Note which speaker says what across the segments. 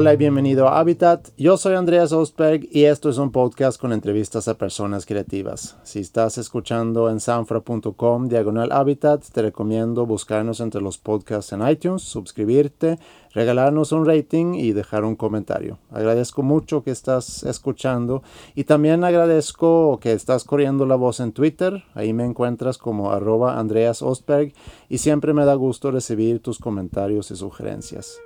Speaker 1: Hola y bienvenido a Habitat. Yo soy Andreas Ostberg y esto es un podcast con entrevistas a personas creativas. Si estás escuchando en sanfra.com diagonal Habitat, te recomiendo buscarnos entre los podcasts en iTunes, suscribirte, regalarnos un rating y dejar un comentario. Agradezco mucho que estás escuchando y también agradezco que estás corriendo la voz en Twitter. Ahí me encuentras como arroba Andreas Ostberg y siempre me da gusto recibir tus comentarios y sugerencias.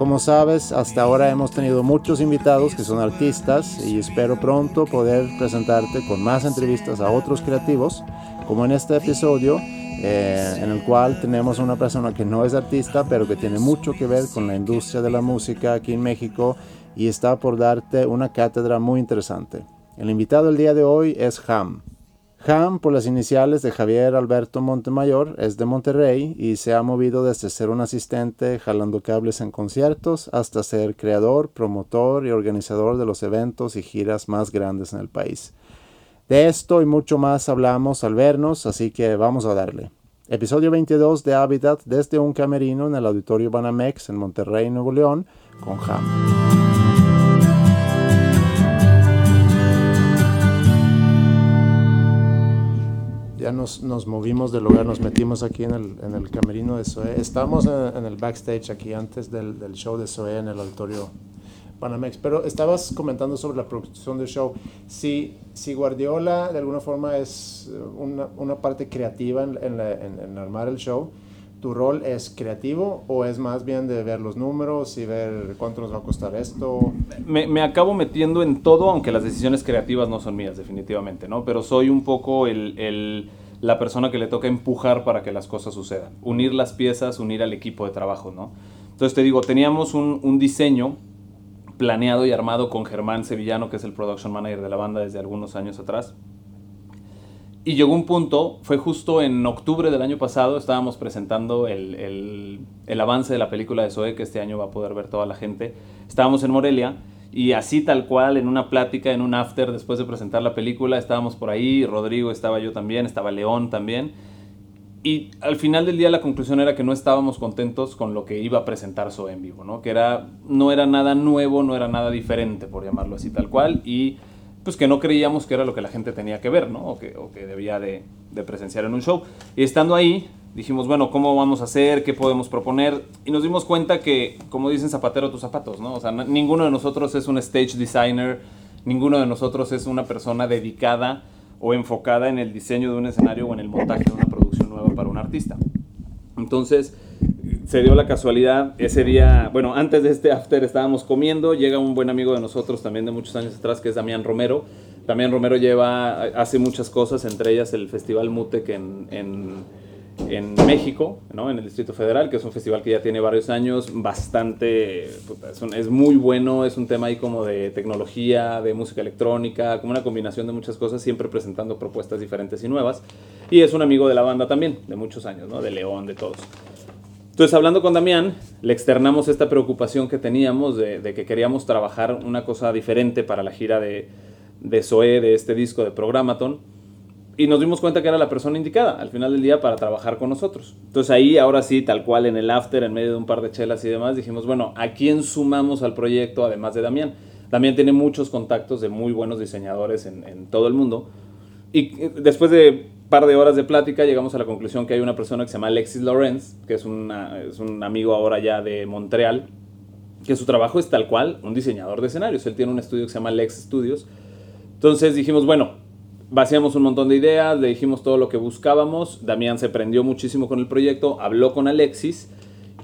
Speaker 1: Como sabes, hasta ahora hemos tenido muchos invitados que son artistas y espero pronto poder presentarte con más entrevistas a otros creativos, como en este episodio, eh, en el cual tenemos una persona que no es artista, pero que tiene mucho que ver con la industria de la música aquí en México y está por darte una cátedra muy interesante. El invitado el día de hoy es Ham. Ham, por las iniciales de Javier Alberto Montemayor, es de Monterrey y se ha movido desde ser un asistente jalando cables en conciertos hasta ser creador, promotor y organizador de los eventos y giras más grandes en el país. De esto y mucho más hablamos al vernos, así que vamos a darle. Episodio 22 de Habitat desde un camerino en el Auditorio Banamex en Monterrey, Nuevo León, con Ham. Ya nos, nos, movimos del lugar, nos metimos aquí en el, en el camerino de Zoe. Estamos en, el backstage aquí antes del, del, show de Zoe en el auditorio Panamex. Pero estabas comentando sobre la producción del show. Si, si Guardiola de alguna forma es una, una parte creativa en, en, armar el show, ¿tu rol es creativo o es más bien de ver los números y ver cuánto nos va a costar esto?
Speaker 2: Me, me, acabo metiendo en todo, aunque las decisiones creativas no son mías, definitivamente, ¿no? Pero soy un poco el, el, la persona que le toca empujar para que las cosas sucedan. Unir las piezas, unir al equipo de trabajo, ¿no? Entonces te digo, teníamos un, un diseño planeado y armado con Germán Sevillano, que es el production manager de la banda desde algunos años atrás y llegó un punto, fue justo en octubre del año pasado, estábamos presentando el, el, el, avance de la película de Zoe, que este año va a poder ver toda la gente. Estábamos en Morelia y así tal cual, en una plática, en un after, después de presentar la película, estábamos por ahí, Rodrigo estaba yo también, estaba León también. Y al final del día la conclusión era que no estábamos contentos con lo que iba a presentar Zoe en vivo, ¿no? Que era, no era nada nuevo, no era nada diferente, por llamarlo así tal cual. Y pues que no creíamos que era lo que la gente tenía que ver, ¿no? O que, o que debía de, de, presenciar en un show. Y estando ahí, dijimos, bueno, ¿cómo vamos a hacer? ¿Qué podemos proponer? Y nos dimos cuenta que, como dicen zapatero tus zapatos, ¿no? O sea, ninguno de nosotros es un stage designer, ninguno de nosotros es una persona dedicada o enfocada en el diseño de un escenario o en el montaje de una producción nueva para un artista. Entonces, se dio la casualidad, ese día, bueno, antes de este after estábamos comiendo, llega un buen amigo de nosotros también de muchos años atrás, que es Damián Romero. Damián Romero lleva, hace muchas cosas, entre ellas el Festival Mutec en, en, México, ¿no? en el Distrito Federal, que es un festival que ya tiene varios años, bastante, es, es, muy bueno, es un tema ahí como de tecnología, de música electrónica, como una combinación de muchas cosas, siempre presentando propuestas diferentes y nuevas. Y es un amigo de la banda también, de muchos años, ¿no? de León, de todos. Entonces, hablando con Damián, le externamos esta preocupación que teníamos de, que queríamos trabajar una cosa diferente para la gira de, de de este disco de Programaton. Y nos dimos cuenta que era la persona indicada al final del día para trabajar con nosotros. Entonces ahí, ahora sí, tal cual en el after, en medio de un par de chelas y demás, dijimos, bueno, ¿a quién sumamos al proyecto además de Damián? Damián tiene muchos contactos de muy buenos diseñadores en, en todo el mundo. Y eh, después de par de horas de plática llegamos a la conclusión que hay una persona que se llama Alexis Lorenz, que es, una, es un amigo ahora ya de Montreal, que su trabajo es tal cual un diseñador de escenarios. Él tiene un estudio que se llama Lex Studios. Entonces dijimos, bueno, vaciamos un montón de ideas, le dijimos todo lo que buscábamos. Damián se prendió muchísimo con el proyecto, habló con Alexis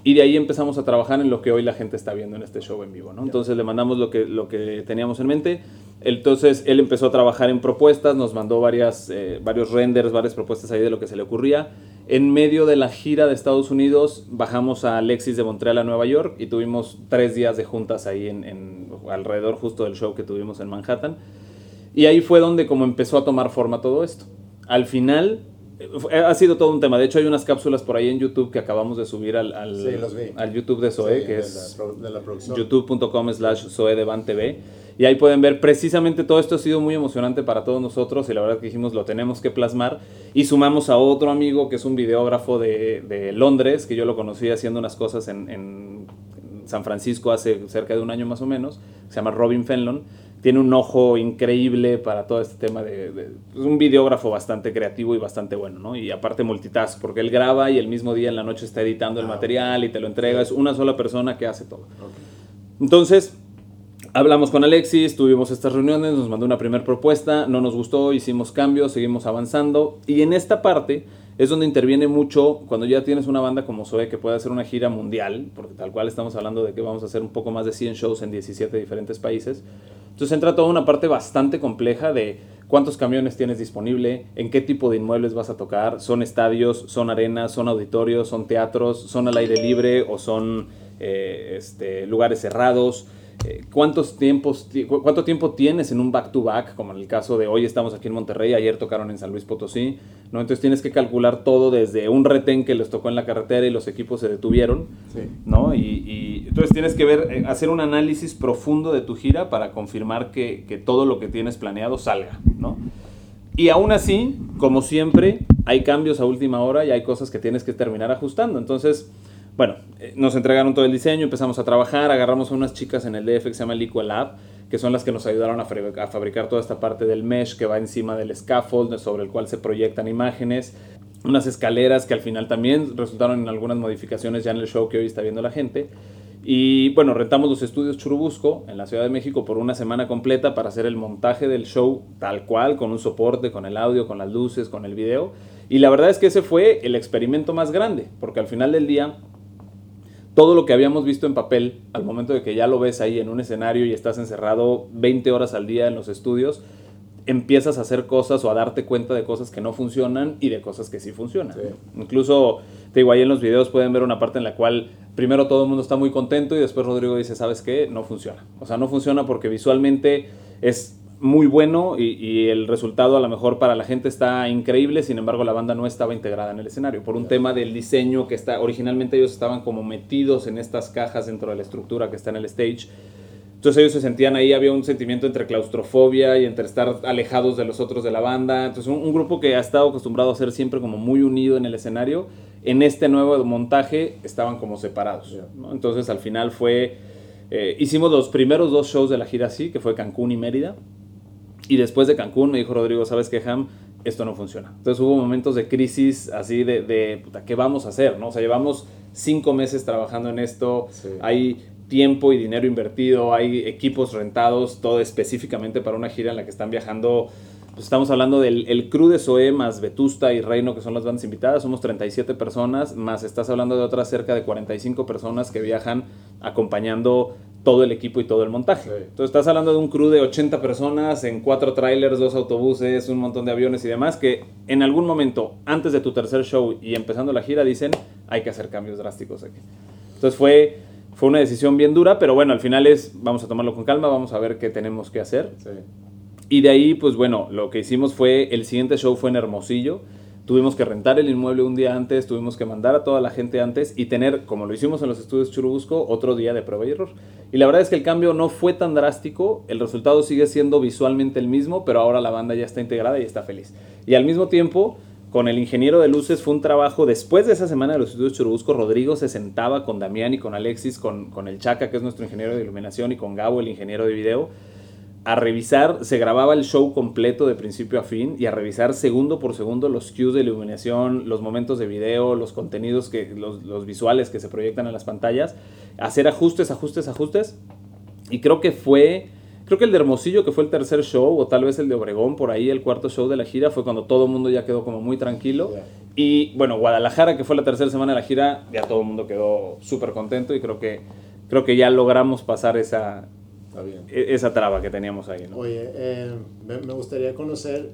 Speaker 2: y de ahí empezamos a trabajar en lo que hoy la gente está viendo en este show en vivo. ¿no? Entonces le mandamos lo que, lo que teníamos en mente entonces él empezó a trabajar en propuestas, nos mandó varias, eh, varios renders, varias propuestas ahí de lo que se le ocurría. En medio de la gira de Estados Unidos bajamos a Alexis de Montreal a Nueva York y tuvimos tres días de juntas ahí en, alrededor justo del show que tuvimos en Manhattan. Y ahí fue donde como empezó a tomar forma todo esto. Al final ha sido todo un tema. De hecho, hay unas cápsulas por ahí en YouTube que acabamos de subir al, al,
Speaker 1: Sí,
Speaker 2: YouTube de Zoe,
Speaker 1: Sí,
Speaker 2: que
Speaker 1: de
Speaker 2: es
Speaker 1: de
Speaker 2: youtube.com slash Zoedevan TV. Y ahí pueden ver precisamente todo esto ha sido muy emocionante para todos nosotros y la verdad que dijimos lo tenemos que plasmar. Y sumamos a otro amigo que es un videógrafo de, de Londres, que yo lo conocí haciendo unas cosas en, en San Francisco hace cerca de un año más o menos, se llama Robin Fenlon. Tiene un ojo increíble para todo este tema de... de- es un videógrafo bastante creativo y bastante bueno, ¿no? Y aparte multitask, porque él graba y el mismo día en la noche está editando el
Speaker 1: Ah, ok.
Speaker 2: material y te lo entrega. Es una sola persona que hace todo.
Speaker 1: Ok.
Speaker 2: Entonces, hablamos con Alexis, tuvimos estas reuniones, nos mandó una primera propuesta, no nos gustó, hicimos cambios, seguimos avanzando. Y en esta parte es donde interviene mucho cuando ya tienes una banda como Zoe que puede hacer una gira mundial, porque tal cual estamos hablando de que vamos a hacer un poco más de 100 shows en 17 diferentes países. Entonces entra toda una parte bastante compleja de cuántos camiones tienes disponible, en qué tipo de inmuebles vas a tocar, son estadios, son arenas, son auditorios, son teatros, son al aire libre o son eh, este, lugares cerrados. Eh, ¿Cuántos tiempos, ti- cu- ¿Cuánto tiempo tienes en un back-to-back? Como en el caso de hoy estamos aquí en Monterrey, ayer tocaron en San Luis Potosí. ¿no? Entonces tienes que calcular todo desde un retén que les tocó en la carretera y los equipos se detuvieron.
Speaker 1: Sí.
Speaker 2: ¿no? Y, y entonces tienes que ver, eh, hacer un análisis profundo de tu gira para confirmar que, que todo lo que tienes planeado salga, ¿no? Y aún así, como siempre, hay cambios a última hora y hay cosas que tienes que terminar ajustando. Entonces, bueno, eh, nos entregaron todo el diseño, empezamos a trabajar, agarramos a unas chicas en el DF que se llama Liquid Lab, que son las que nos ayudaron a fabricar toda esta parte del mesh que va encima del scaffold sobre el cual se proyectan imágenes, unas escaleras que al final también resultaron en algunas modificaciones ya en el show que hoy está viendo la gente. Y bueno, rentamos los estudios Churubusco en la Ciudad de México por una semana completa para hacer el montaje del show tal cual, con un soporte, con el audio, con las luces, con el video. Y la verdad es que ese fue el experimento más grande, porque al final del día todo lo que habíamos visto en papel, al momento de que ya lo ves ahí en un escenario y estás encerrado 20 horas al día en los estudios, empiezas a hacer cosas o a darte cuenta de cosas que no funcionan y de cosas que sí funcionan.
Speaker 1: Sí.
Speaker 2: Incluso, te digo, ahí en los videos pueden ver una parte en la cual primero todo el mundo está muy contento y después Rodrigo dice, ¿sabes qué? No funciona. O sea, no funciona porque visualmente es muy bueno y, y el resultado a lo mejor para la gente está increíble, sin embargo la banda no estaba integrada en el escenario por un tema del diseño que está, originalmente ellos estaban como metidos en estas cajas dentro de la estructura que está en el stage. Entonces ellos se sentían ahí, había un sentimiento entre claustrofobia y entre estar alejados de los otros de la banda. Entonces un, un grupo que ha estado acostumbrado a ser siempre como muy unido en el escenario, en este nuevo montaje estaban como separados. Entonces al final fue, eh, hicimos los primeros dos shows de la gira así, que fue Cancún y Mérida. Y después de Cancún me dijo Rodrigo, ¿sabes qué, Ham? Esto no funciona. Entonces hubo momentos de crisis así de, de puta, ¿qué vamos a hacer? ¿no? O sea, llevamos cinco meses trabajando en esto,
Speaker 1: Sí.
Speaker 2: hay tiempo y dinero invertido, hay equipos rentados, todo específicamente para una gira en la que están viajando. Pues estamos hablando del el crew de Zoe más Vetusta y Reino, que son las bandas invitadas, somos 37 personas, más estás hablando de otras cerca de 45 personas que viajan acompañando todo el equipo y todo el montaje.
Speaker 1: Sí.
Speaker 2: Entonces estás hablando de un crew de 80 personas en cuatro trailers, dos autobuses, un montón de aviones y demás, que en algún momento, antes de tu tercer show y empezando la gira, dicen, hay que hacer cambios drásticos aquí. Entonces fue, fue una decisión bien dura, pero bueno, al final es, vamos a tomarlo con calma, vamos a ver qué tenemos que hacer.
Speaker 1: Sí.
Speaker 2: Y de ahí, pues bueno, lo que hicimos fue, el siguiente show fue en Hermosillo. Tuvimos que rentar el inmueble un día antes, tuvimos que mandar a toda la gente antes y tener, como lo hicimos en los estudios Churubusco, otro día de prueba y error. Y la verdad es que el cambio no fue tan drástico, el resultado sigue siendo visualmente el mismo, pero ahora la banda ya está integrada y está feliz. Y al mismo tiempo, con el ingeniero de luces fue un trabajo, después de esa semana de los estudios Churubusco, Rodrigo se sentaba con Damián y con Alexis, con, con el Chaca, que es nuestro ingeniero de iluminación, y con Gabo, el ingeniero de video, a revisar, se grababa el show completo de principio a fin y a revisar segundo por segundo los cues de iluminación, los momentos de video, los contenidos, que, los, los visuales que se proyectan en las pantallas, hacer ajustes, ajustes, ajustes. Y creo que fue, creo que el de Hermosillo, que fue el tercer show, o tal vez el de Obregón, por ahí el cuarto show de la gira, fue cuando todo el mundo ya quedó como muy tranquilo. Y bueno, Guadalajara, que fue la tercera semana de la gira, ya todo el mundo quedó súper contento y creo que, creo que ya logramos pasar esa,
Speaker 1: Está bien.
Speaker 2: e- esa traba que teníamos ahí. ¿no?
Speaker 1: Oye, eh, me, me gustaría conocer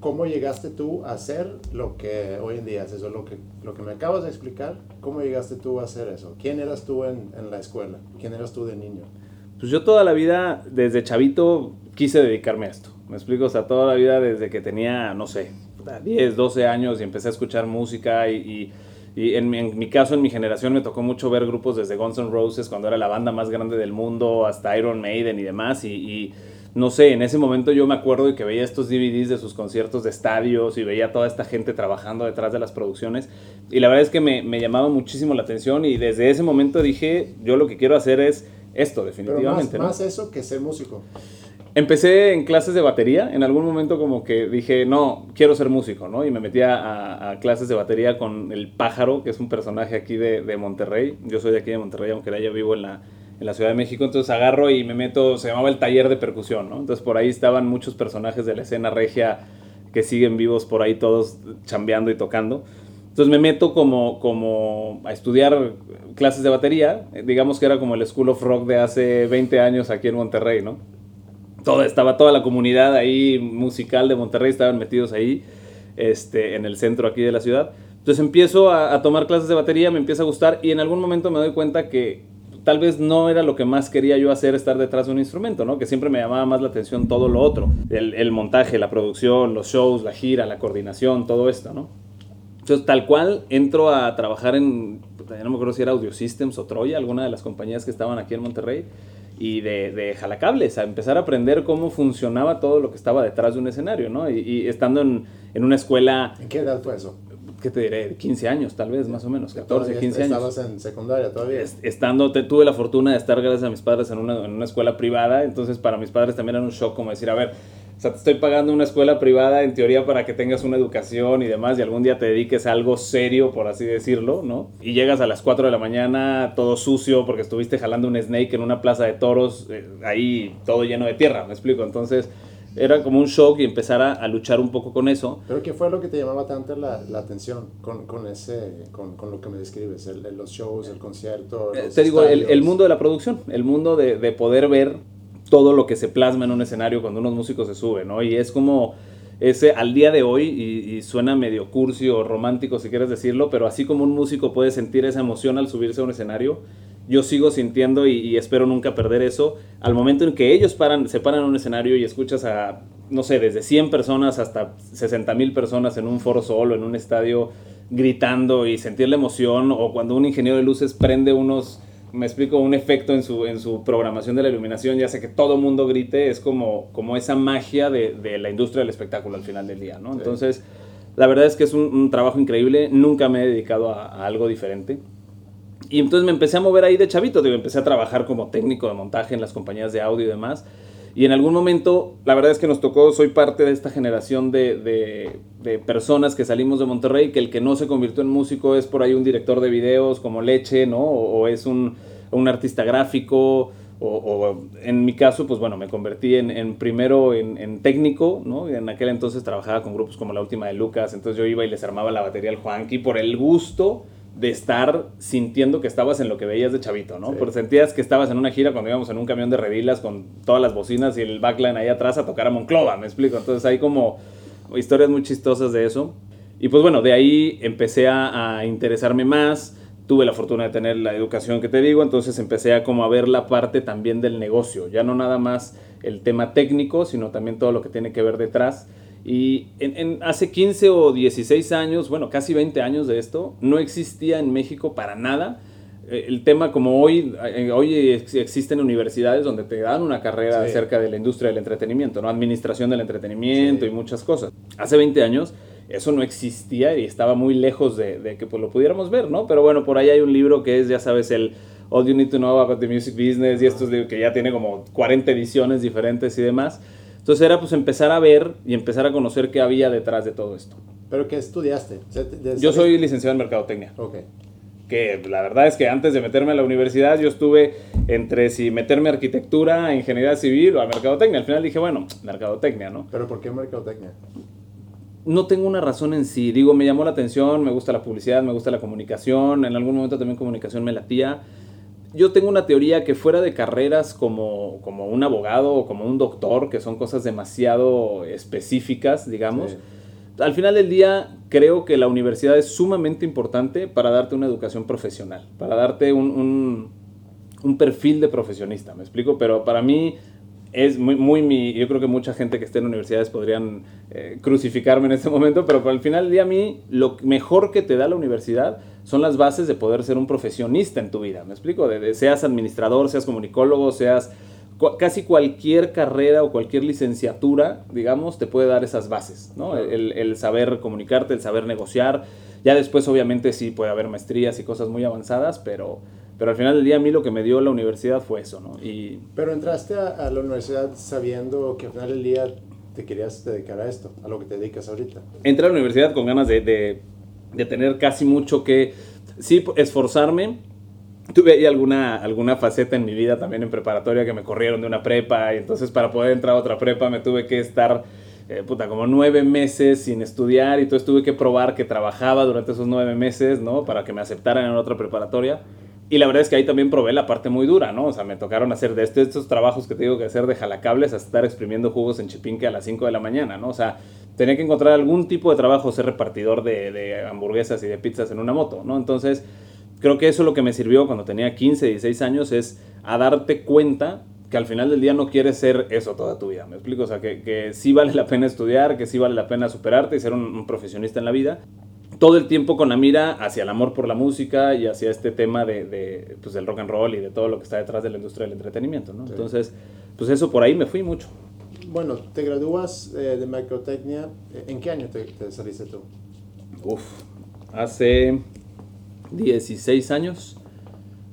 Speaker 1: cómo llegaste tú a hacer lo que hoy en día haces, o lo que, lo que me acabas de explicar, cómo llegaste tú a hacer eso. ¿Quién eras tú en, en la escuela? ¿Quién eras tú de niño?
Speaker 2: Pues yo toda la vida, desde chavito, quise dedicarme a esto. Me explico, o sea, toda la vida desde que tenía, no sé, 10, 12 años y empecé a escuchar música y, en, mi, caso, en mi generación, me tocó mucho ver grupos desde Guns N' Roses, cuando era la banda más grande del mundo, hasta Iron Maiden y demás. Y, no sé, en ese momento yo me acuerdo de que veía estos DVDs de sus conciertos de estadios y veía toda esta gente trabajando detrás de las producciones. Y la verdad es que me, me llamaba muchísimo la atención y desde ese momento dije, yo lo que quiero hacer es esto, definitivamente.
Speaker 1: Pero más, más eso que ser músico.
Speaker 2: Empecé en clases de batería, en algún momento como que dije, no, quiero ser músico, ¿no? Y me metí a, clases de batería con el pájaro, que es un personaje aquí de, de, Monterrey. Yo soy de aquí de Monterrey, aunque ya vivo en la, en la Ciudad de México, entonces agarro y me meto, se llamaba el taller de percusión, ¿no? Entonces por ahí estaban muchos personajes de la escena regia que siguen vivos por ahí todos chambeando y tocando. Entonces me meto como, como a estudiar clases de batería, digamos que era como el School of Rock de hace 20 años aquí en Monterrey, ¿no? Toda, estaba toda la comunidad ahí musical de Monterrey, estaban metidos ahí, este, en el centro aquí de la ciudad. Entonces empiezo a, tomar clases de batería, me empieza a gustar y en algún momento me doy cuenta que tal vez no era lo que más quería yo hacer, estar detrás de un instrumento, ¿no? Que siempre me llamaba más la atención todo lo otro, el, el montaje, la producción, los shows, la gira, la coordinación, todo esto, ¿no? Entonces, tal cual, entro a trabajar en, no me acuerdo si era Audio Systems o Troya, alguna de las compañías que estaban aquí en Monterrey y de, de jalacables, a empezar a aprender cómo funcionaba todo lo que estaba detrás de un escenario, ¿no? Y, estando en, en, una escuela...
Speaker 1: ¿En qué edad fue eso?
Speaker 2: ¿Qué te diré? 15 años, tal vez, más o menos, 14, 15 años.
Speaker 1: ¿Estabas en secundaria todavía?
Speaker 2: Estando, tuve la fortuna de estar gracias a mis padres en una, en una escuela privada, entonces para mis padres también era un shock como decir, a ver, sea, te estoy pagando una escuela privada en teoría para que tengas una educación y demás y algún día te dediques a algo serio, por así decirlo, ¿no? Y llegas a las 4 de la mañana todo sucio porque estuviste jalando un snake en una plaza de toros, eh, ahí todo lleno de tierra, me explico. Entonces era como un shock y empezar a, luchar un poco con eso.
Speaker 1: ¿Pero qué fue lo que te llamaba tanto la, la atención con, con ese, con, con, lo que me describes? El, los shows, el concierto.
Speaker 2: Eh, te digo, el, el, mundo de la producción, el mundo de, de poder ver todo lo que se plasma en un escenario cuando unos músicos se suben, ¿no? Y es como ese al día de hoy, y, suena medio cursi o romántico si quieres decirlo, pero así como un músico puede sentir esa emoción al subirse a un escenario, yo sigo sintiendo y, espero nunca perder eso. Al momento en que ellos paran, se paran en un escenario y escuchas a, no sé, desde 100 personas hasta 60 mil personas en un foro solo, en un estadio, gritando y sentir la emoción, o cuando un ingeniero de luces prende unos me explico, un efecto en su, en su programación de la iluminación, ya sé que todo mundo grite, es como, como esa magia de, de la industria del espectáculo al final del día, ¿no? Entonces, la verdad es que es un, trabajo increíble, nunca me he dedicado a, algo diferente. Y entonces me empecé a mover ahí de chavito, digo, empecé a trabajar como técnico de montaje en las compañías de audio y demás. Y en algún momento, la verdad es que nos tocó, soy parte de esta generación de, de, de, personas que salimos de Monterrey, que el que no se convirtió en músico es por ahí un director de videos como Leche, ¿no? O, es un, un, artista gráfico, o, o, en mi caso, pues bueno, me convertí en, primero en, en, técnico, ¿no? En aquel entonces trabajaba con grupos como La Última de Lucas, entonces yo iba y les armaba la batería al Juanqui por el gusto de estar sintiendo que estabas en lo que veías de chavito, ¿no? Porque sentías que estabas en una gira cuando íbamos en un camión de redilas con todas las bocinas y el backline ahí atrás a tocar a Monclova, me explico. Entonces hay como historias muy chistosas de eso. Y pues bueno, de ahí empecé a, interesarme más, tuve la fortuna de tener la educación que te digo, entonces empecé a como a ver la parte también del negocio, ya no nada más el tema técnico, sino también todo lo que tiene que ver detrás. Y en, hace 15 o 16 años, bueno, casi 20 años de esto, no existía en México para nada eh, el tema como hoy, eh, hoy existen universidades donde te dan una carrera acerca de la industria del entretenimiento, ¿no? Administración del entretenimiento y muchas cosas. Hace 20 años eso no existía y estaba muy lejos de, que pues, lo pudiéramos ver, ¿no? Pero bueno, por ahí hay un libro que es, ya sabes, el All You Need to Know About the Music Business y esto es que ya tiene como 40 ediciones diferentes y demás. Entonces era pues empezar a ver y empezar a conocer qué había detrás de todo esto.
Speaker 1: ¿Pero qué estudiaste?
Speaker 2: yo soy licenciado en Mercadotecnia. Ok. Que la verdad es que antes de meterme a la universidad yo estuve entre si meterme a arquitectura, a ingeniería civil o a mercadotecnia. Al final dije, bueno, mercadotecnia, ¿no?
Speaker 1: ¿Pero por qué mercadotecnia?
Speaker 2: No tengo una razón en sí. Digo, me llamó la atención, me gusta la publicidad, me gusta la comunicación. En algún momento también comunicación me latía yo tengo una teoría que fuera de carreras como, como un abogado o como un doctor, que son cosas demasiado específicas, digamos, al final del día creo que la universidad es sumamente importante para darte una educación profesional, para darte un, un, un perfil de profesionista, ¿me explico? Pero para mí es muy, muy mi, yo creo que mucha gente que esté en universidades podrían eh, crucificarme en este momento, pero al final del día a mí lo mejor que te da la universidad son las bases de poder ser un profesionista en tu vida, ¿me explico? De, seas administrador, seas comunicólogo, seas casi cualquier carrera o cualquier licenciatura, digamos, te puede dar esas bases, ¿no? El, el, saber comunicarte, el saber negociar, ya después obviamente sí puede haber maestrías y cosas muy avanzadas, pero pero al final del día a mí lo que me dio la universidad fue eso, ¿no? Y...
Speaker 1: Pero entraste a, la universidad sabiendo que al final del día te querías dedicar a esto, a lo que te dedicas ahorita.
Speaker 2: Entré a la universidad con ganas de, de, de tener casi mucho que, sí, esforzarme. Tuve ahí alguna, alguna faceta en mi vida también en preparatoria que me corrieron de una prepa y entonces para poder entrar a otra prepa me tuve que estar eh, puta, como nueve meses sin estudiar y entonces tuve que probar que trabajaba durante esos nueve meses, ¿no? Para que me aceptaran en otra preparatoria. Y la verdad es que ahí también probé la parte muy dura, ¿no? O sea, me tocaron hacer de estos, estos trabajos que te digo que hacer de jalacables hasta estar exprimiendo jugos en Chipinque a las 5 de la mañana, ¿no? O sea, tenía que encontrar algún tipo de trabajo, ser repartidor de, hamburguesas y de pizzas en una moto, ¿no? Entonces, creo que eso es lo que me sirvió cuando tenía 15, 16 años, es a darte cuenta que al final del día no quieres ser eso toda tu vida, ¿me explico? O sea, que, que sí vale la pena estudiar, que sí vale la pena superarte y ser un profesionista en la vida, todo el tiempo con la mira hacia el amor por la música y hacia este tema de, de pues, del rock and roll y de todo lo que está detrás de la industria del entretenimiento, ¿no? Entonces, pues eso por ahí me fui mucho.
Speaker 1: Bueno, te gradúas eh, de microtecnia. ¿En qué año te, saliste tú?
Speaker 2: Uf, hace 16 años,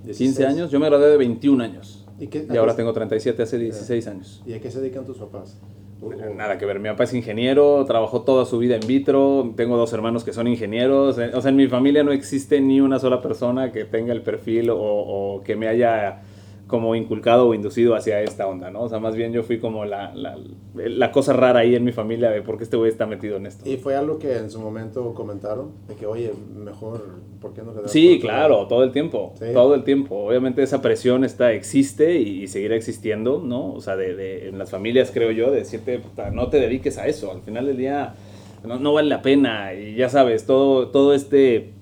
Speaker 2: 15 años. Yo me gradué de 21 años. ¿Y, qué, y ahora tengo 37, hace 16 años.
Speaker 1: ¿Y a qué se dedican tus papás?
Speaker 2: Nada que ver, mi papá es ingeniero, trabajó toda su vida en vitro, tengo dos hermanos que son ingenieros, eh, o sea, en mi familia no existe ni una sola persona que tenga el perfil o, o que me haya como inculcado o inducido hacia esta onda, ¿no? O sea, más bien yo fui como la, la, la cosa rara ahí en mi familia de por qué este güey está metido en esto.
Speaker 1: ¿Y fue algo que en su momento comentaron? De que, oye, mejor, ¿por qué no
Speaker 2: le Sí, claro, todo el tiempo, todo el tiempo. Obviamente esa presión está, existe y, seguirá existiendo, ¿no? O sea, de, de, en las familias, creo yo, de decirte, puta, no te dediques a eso, al final del día no, no vale la pena y ya sabes, todo, todo este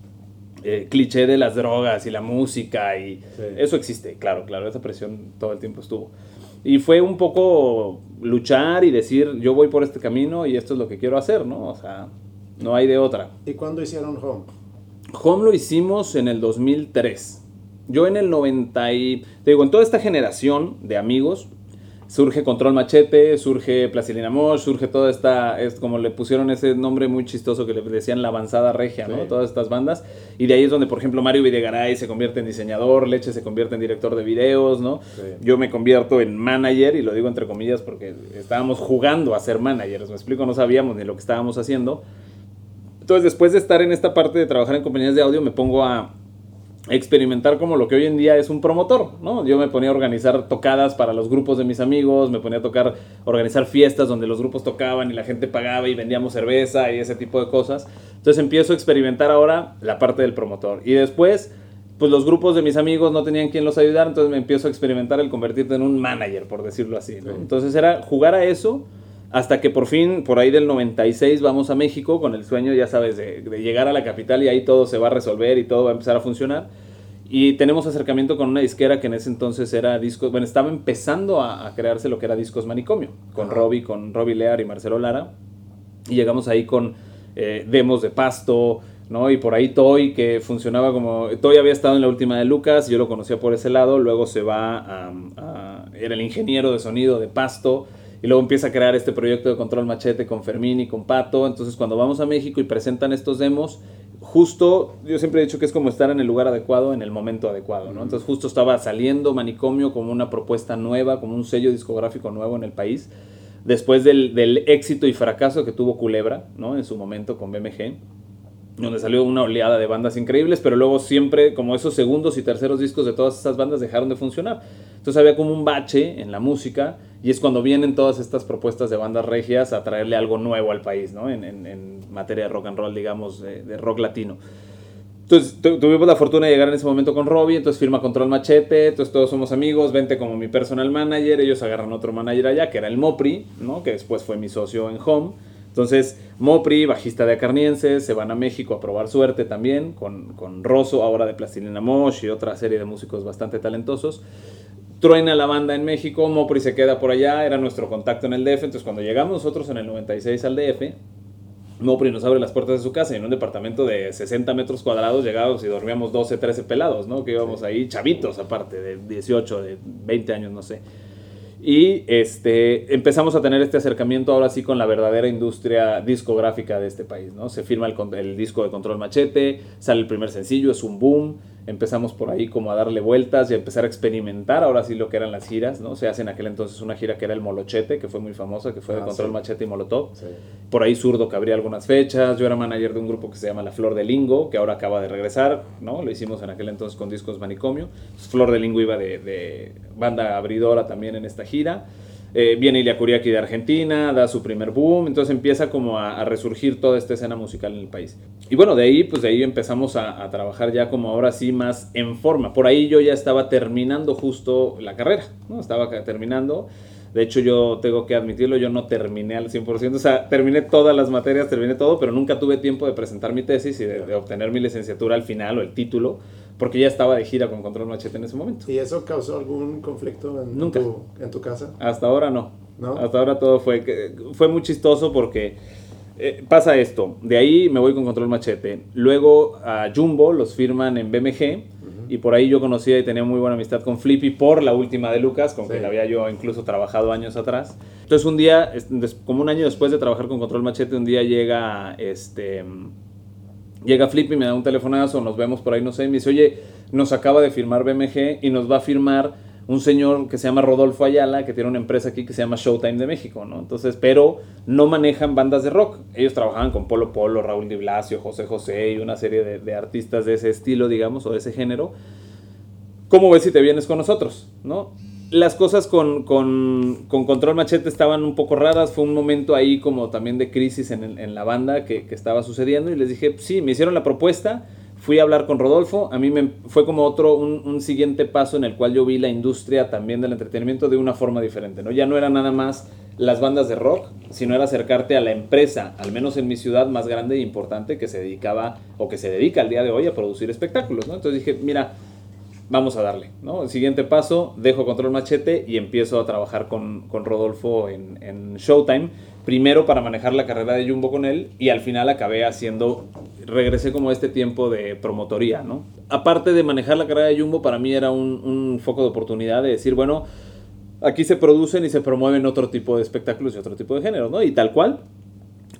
Speaker 2: eh, cliché de las drogas y la música y eso existe, claro, claro, esa presión todo el tiempo estuvo. Y fue un poco luchar y decir, yo voy por este camino y esto es lo que quiero hacer, ¿no? O sea, no hay de otra.
Speaker 1: ¿Y cuándo hicieron Home?
Speaker 2: Home lo hicimos en el 2003. Yo en el 90 y... Te digo, en toda esta generación de amigos, surge Control Machete, surge Plastilina Mosh, surge toda esta, es como le pusieron ese nombre muy chistoso que le decían la avanzada regia, ¿no? Todas estas bandas. Y de ahí es donde, por ejemplo, Mario Videgaray se convierte en diseñador, Leche se convierte en director de videos, ¿no? Yo me convierto en manager, y lo digo entre comillas porque estábamos jugando a ser managers, me explico, no sabíamos ni lo que estábamos haciendo. Entonces, después de estar en esta parte de trabajar en compañías de audio, me pongo a experimentar como lo que hoy en día es un promotor, ¿no? Yo me ponía a organizar tocadas para los grupos de mis amigos, me ponía a tocar, organizar fiestas donde los grupos tocaban y la gente pagaba y vendíamos cerveza y ese tipo de cosas. Entonces empiezo a experimentar ahora la parte del promotor. Y después, pues los grupos de mis amigos no tenían quien los ayudar, entonces me empiezo a experimentar el convertirte en un manager, por decirlo así. Entonces era jugar a eso hasta que por fin, por ahí del 96, vamos a México con el sueño, ya sabes, de, llegar a la capital y ahí todo se va a resolver y todo va a empezar a funcionar. Y tenemos acercamiento con una disquera que en ese entonces era discos, bueno, estaba empezando a, crearse lo que era Discos Manicomio, con Robbie, con Robbie Lear y Marcelo Lara. Y llegamos ahí con eh, demos de pasto, ¿no? Y por ahí Toy, que funcionaba como... Toy había estado en la última de Lucas, yo lo conocía por ese lado, luego se va a... a era el ingeniero de sonido de pasto y luego empieza a crear este proyecto de control machete con Fermín y con Pato. Entonces cuando vamos a México y presentan estos demos, justo, yo siempre he dicho que es como estar en el lugar adecuado en el momento adecuado, ¿no? Entonces justo estaba saliendo Manicomio como una propuesta nueva, como un sello discográfico nuevo en el país, después del, del éxito y fracaso que tuvo Culebra, ¿no? En su momento con BMG donde salió una oleada de bandas increíbles, pero luego siempre, como esos segundos y terceros discos de todas esas bandas dejaron de funcionar. Entonces había como un bache en la música y es cuando vienen todas estas propuestas de bandas regias a traerle algo nuevo al país, ¿no? En, en, materia de rock and roll, digamos, de, rock latino. Entonces tuvimos la fortuna de llegar en ese momento con Robbie, entonces firma Control Machete, entonces todos somos amigos, vente como mi personal manager, ellos agarran otro manager allá, que era el Mopri, ¿no? Que después fue mi socio en Home. Entonces, Mopri, bajista de Acarniense, se van a México a probar suerte también, con, con Rosso, ahora de Plastilina Mosh y otra serie de músicos bastante talentosos truena la banda en México, Mopri se queda por allá, era nuestro contacto en el DF, entonces cuando llegamos nosotros en el 96 al DF, Mopri nos abre las puertas de su casa y en un departamento de 60 metros cuadrados llegábamos y dormíamos 12, 13 pelados, ¿no? Que íbamos ahí chavitos aparte, de 18, de 20 años, no sé. Y este, empezamos a tener este acercamiento ahora sí con la verdadera industria discográfica de este país, ¿no? Se firma el, el disco de Control Machete, sale el primer sencillo, es un boom, empezamos por ahí como a darle vueltas y a empezar a experimentar ahora sí lo que eran las giras, ¿no? Se hace en aquel entonces una gira que era el Molochete, que fue muy famosa, que fue de ah, Control Machete y Molotov. Por ahí Zurdo que abría algunas fechas, yo era manager de un grupo que se llama La Flor de Lingo, que ahora acaba de regresar, ¿no? Lo hicimos en aquel entonces con discos Manicomio. Flor de Lingo iba de, de banda abridora también en esta gira. Eh, viene Ilia Kuriaki de Argentina, da su primer boom, entonces empieza como a, resurgir toda esta escena musical en el país. Y bueno, de ahí, pues de ahí empezamos a, trabajar ya como ahora sí más en forma. Por ahí yo ya estaba terminando justo la carrera, ¿no? Estaba terminando. De hecho, yo tengo que admitirlo, yo no terminé al 100%, o sea, terminé todas las materias, terminé todo, pero nunca tuve tiempo de presentar mi tesis y de obtener mi licenciatura al final o el título porque ya estaba de gira con Control Machete en ese momento.
Speaker 1: ¿Y eso causó algún conflicto en,
Speaker 2: Nunca.
Speaker 1: Tu, en tu casa?
Speaker 2: Hasta ahora no. Hasta ahora todo fue, fue muy chistoso porque eh, pasa esto. De ahí me voy con Control Machete. Luego a Jumbo los firman en BMG. Y por ahí yo conocía y tenía muy buena amistad con Flippy por la última de Lucas, con quien había yo incluso trabajado años atrás. Entonces un día, como un año después de trabajar con Control Machete, un día llega este Llega Flippy, me da un telefonazo, nos vemos por ahí, no sé, y me dice, oye, nos acaba de firmar BMG y nos va a firmar un señor que se llama Rodolfo Ayala, que tiene una empresa aquí que se llama Showtime de México, ¿no? Entonces, pero no manejan bandas de rock. Ellos trabajaban con Polo Polo, Raúl Di Blasio, José José y una serie de, de artistas de ese estilo, digamos, o de ese género. ¿Cómo ves si te vienes con nosotros, no? Las cosas con, Control Machete estaban un poco raras. Fue un momento ahí como también de crisis en, la banda que, estaba sucediendo. Y les dije, sí, me hicieron la propuesta. Fui a hablar con Rodolfo. A mí me fue como otro, un, siguiente paso en el cual yo vi la industria también del entretenimiento de una forma diferente. ¿no? Ya no era nada más las bandas de rock, sino era acercarte a la empresa, al menos en mi ciudad más grande e importante, que se dedicaba o que se dedica al día de hoy a producir espectáculos. ¿no? Entonces dije, mira, vamos a darle, ¿no? El siguiente paso, dejo Control Machete y empiezo a trabajar con, con Rodolfo en, en, Showtime, primero para manejar la carrera de Jumbo con él y al final acabé haciendo, regresé como este tiempo de promotoría, ¿no? Aparte de manejar la carrera de Jumbo, para mí era un, un foco de oportunidad de decir, bueno, aquí se producen y se promueven otro tipo de espectáculos y otro tipo de géneros, ¿no? Y tal cual,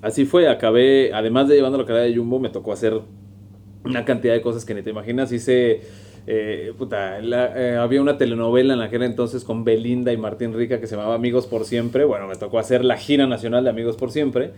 Speaker 2: así fue, acabé, además de llevando la carrera de Jumbo, me tocó hacer una cantidad de cosas que ni te imaginas, hice eh, puta, eh, había una telenovela en aquel entonces con Belinda y Martín Rica que se llamaba Amigos por Siempre. Bueno, me tocó hacer la gira nacional de Amigos por Siempre.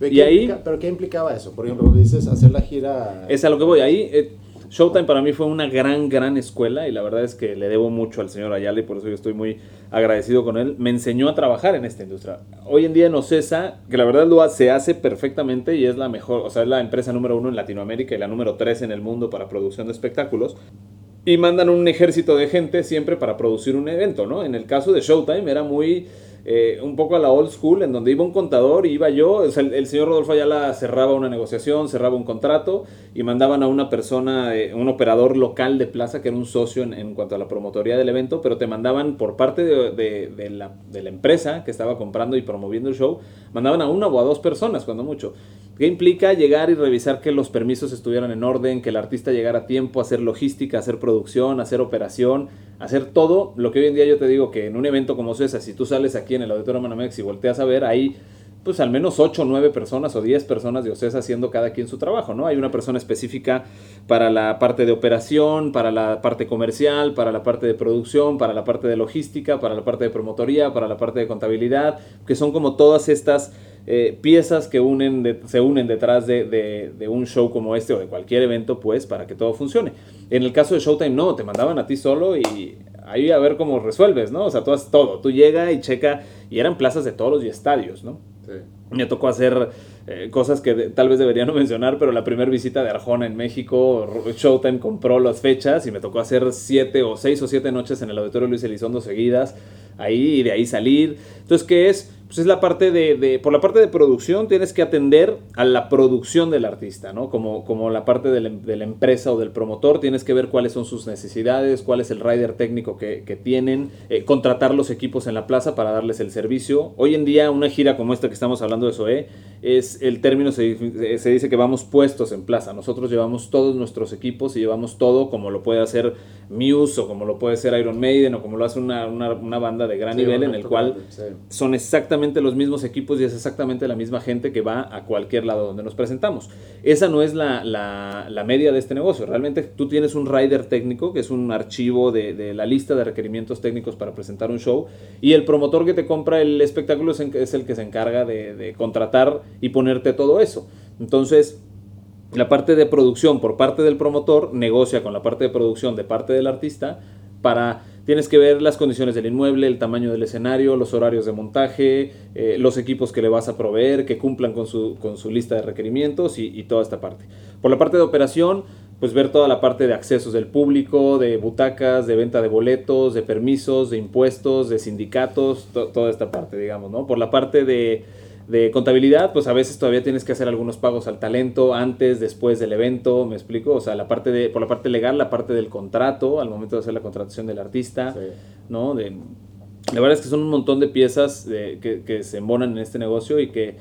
Speaker 1: ¿Pero y qué ahí, ¿Pero qué implicaba eso? Por ejemplo, dices hacer la gira...
Speaker 2: Es a lo que voy. Ahí eh, Showtime para mí fue una gran, gran escuela y la verdad es que le debo mucho al señor Ayala y por eso yo estoy muy agradecido con él. Me enseñó a trabajar en esta industria. Hoy en día en Ocesa, que la verdad lo se hace perfectamente y es la mejor, o sea, es la empresa número uno en Latinoamérica y la número tres en el mundo para producción de espectáculos y mandan un ejército de gente siempre para producir un evento, ¿no? En el caso de Showtime era muy eh, un poco a la old school, en donde iba un contador iba yo, el, señor Rodolfo Ayala cerraba una negociación, cerraba un contrato y mandaban a una persona, eh, un operador local de plaza que era un socio en, cuanto a la promotoría del evento, pero te mandaban por parte de, la, de la empresa que estaba comprando y promoviendo el show, mandaban a una o a dos personas, cuando mucho. ¿Qué implica llegar y revisar que los permisos estuvieran en orden, que el artista llegara a tiempo, hacer logística, hacer producción, hacer operación, hacer todo lo que hoy en día yo te digo que en un evento como ese, si tú sales aquí en el Auditorio Manamex y volteas a ver, hay pues al menos 8 o 9 personas o 10 personas de OCESA haciendo cada quien su trabajo, ¿no? Hay una persona específica para la parte de operación, para la parte comercial, para la parte de producción, para la parte de logística, para la parte de promotoría, para la parte de contabilidad, que son como todas estas eh, piezas que unen se unen detrás de, un show como este o de cualquier evento, pues, para que todo funcione. En el caso de Showtime, no, te mandaban a ti solo y ahí a ver cómo resuelves, ¿no? O sea, tú haces todo, tú llega y checa, y eran plazas de todos los estadios, ¿no? Sí. Me tocó hacer eh, cosas que tal vez debería no mencionar, pero la primera visita de Arjona en México, Showtime compró las fechas y me tocó hacer siete o seis o siete noches en el Auditorio Luis Elizondo seguidas ahí y de ahí salir. Entonces, ¿qué es? Pues es la parte de, por la parte de producción tienes que atender a la producción del artista, ¿no? Como, como la parte de la, empresa o del promotor, tienes que ver cuáles son sus necesidades, cuál es el rider técnico que, tienen, eh, contratar los equipos en la plaza para darles el servicio. Hoy en día una gira como esta que estamos hablando de SOE, es el término, se, se dice que vamos puestos en plaza. Nosotros llevamos todos nuestros equipos y llevamos todo como lo puede hacer Muse o como lo puede ser Iron Maiden o como lo hace una, banda de gran nivel en el cual son exactamente los mismos equipos y es exactamente la misma gente que va a cualquier lado donde nos presentamos. Esa no es la, la, media de este negocio. Realmente tú tienes un rider técnico, que es un archivo de, la lista de requerimientos técnicos para presentar un show, y el promotor que te compra el espectáculo es el que se encarga de, de contratar y ponerte todo eso. Entonces, la parte de producción por parte del promotor negocia con la parte de producción de parte del artista para tienes que ver las condiciones del inmueble, el tamaño del escenario, los horarios de montaje, eh, los equipos que le vas a proveer, que cumplan con su, con su lista de requerimientos y, toda esta parte. Por la parte de operación, pues ver toda la parte de accesos del público, de butacas, de venta de boletos, de permisos, de impuestos, de sindicatos, toda esta parte, digamos, ¿no? Por la parte de de contabilidad, pues a veces todavía tienes que hacer algunos pagos al talento antes, después del evento, ¿me explico? O sea, la parte de, por la parte legal, la parte del contrato, al momento de hacer la contratación del artista, ¿no? De, la verdad es que son un montón de piezas que, que, se embonan en este negocio y que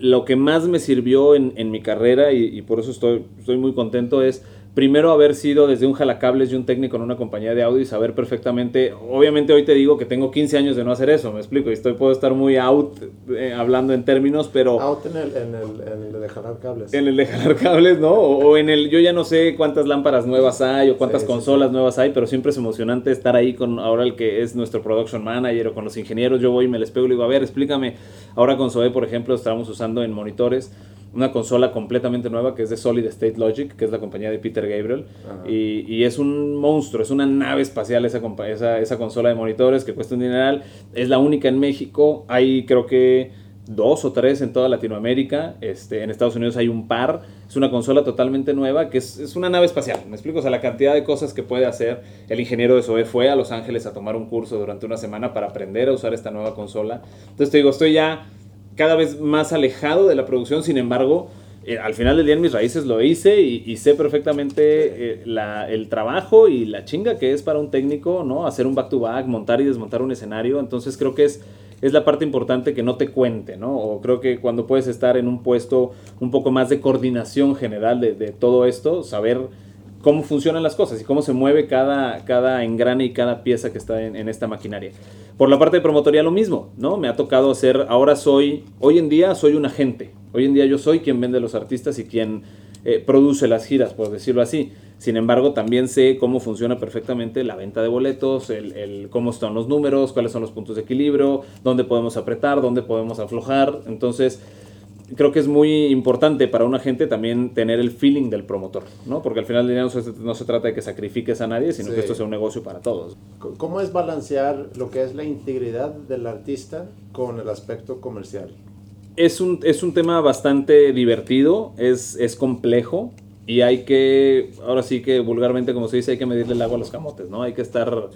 Speaker 2: lo que más me sirvió en, en mi carrera y, y, por eso estoy, estoy muy contento es primero haber sido desde un jalacables y un técnico en una compañía de audio y saber perfectamente, obviamente hoy te digo que tengo 15 años de no hacer eso, me explico, y estoy, puedo estar muy out eh, hablando en términos, pero...
Speaker 1: Out en el, en el, de jalar cables.
Speaker 2: En el de jalar cables, ¿no? O, en el, yo ya no sé cuántas lámparas nuevas hay o cuántas consolas nuevas hay, pero siempre es emocionante estar ahí con ahora el que es nuestro production manager o con los ingenieros, yo voy y me les pego y le digo, a ver, explícame, ahora con Zoe, por ejemplo, estábamos usando en monitores una consola completamente nueva que es de Solid State Logic, que es la compañía de Peter Gabriel. Y, y, es un monstruo, es una nave espacial esa, esa, esa, consola de monitores que cuesta un dineral. Es la única en México. Hay creo que dos o tres en toda Latinoamérica. Este, en Estados Unidos hay un par. Es una consola totalmente nueva que es, es, una nave espacial. ¿Me explico? O sea, la cantidad de cosas que puede hacer. El ingeniero de SOE fue a Los Ángeles a tomar un curso durante una semana para aprender a usar esta nueva consola. Entonces te digo, estoy ya cada vez más alejado de la producción, sin embargo, eh, al final del día en mis raíces lo hice y, sé perfectamente eh, el trabajo y la chinga que es para un técnico, ¿no? Hacer un back-to-back, montar y desmontar un escenario, entonces creo que es, es la parte importante que no te cuente, ¿no? O creo que cuando puedes estar en un puesto un poco más de coordinación general de, todo esto, saber cómo funcionan las cosas y cómo se mueve cada, cada engrane y cada pieza que está en esta maquinaria. Por la parte de promotoría lo mismo, ¿no? Me ha tocado hacer, ahora soy, hoy en día soy un agente, hoy en día yo soy quien vende los artistas y quien eh, produce las giras, por decirlo así. Sin embargo, también sé cómo funciona perfectamente la venta de boletos, el, cómo están los números, cuáles son los puntos de equilibrio, dónde podemos apretar, dónde podemos aflojar. Entonces, creo que es muy importante para un agente también tener el feeling del promotor, ¿no? Porque al final del día no se, trata de que sacrifiques a nadie, sino que esto sea un negocio para todos.
Speaker 1: ¿Cómo es balancear lo que es la integridad del artista con el aspecto comercial?
Speaker 2: Es un, es un tema bastante divertido, es, es complejo y hay que, ahora sí que vulgarmente como se dice, hay que medirle el agua a los camotes, ¿no? Hay que estar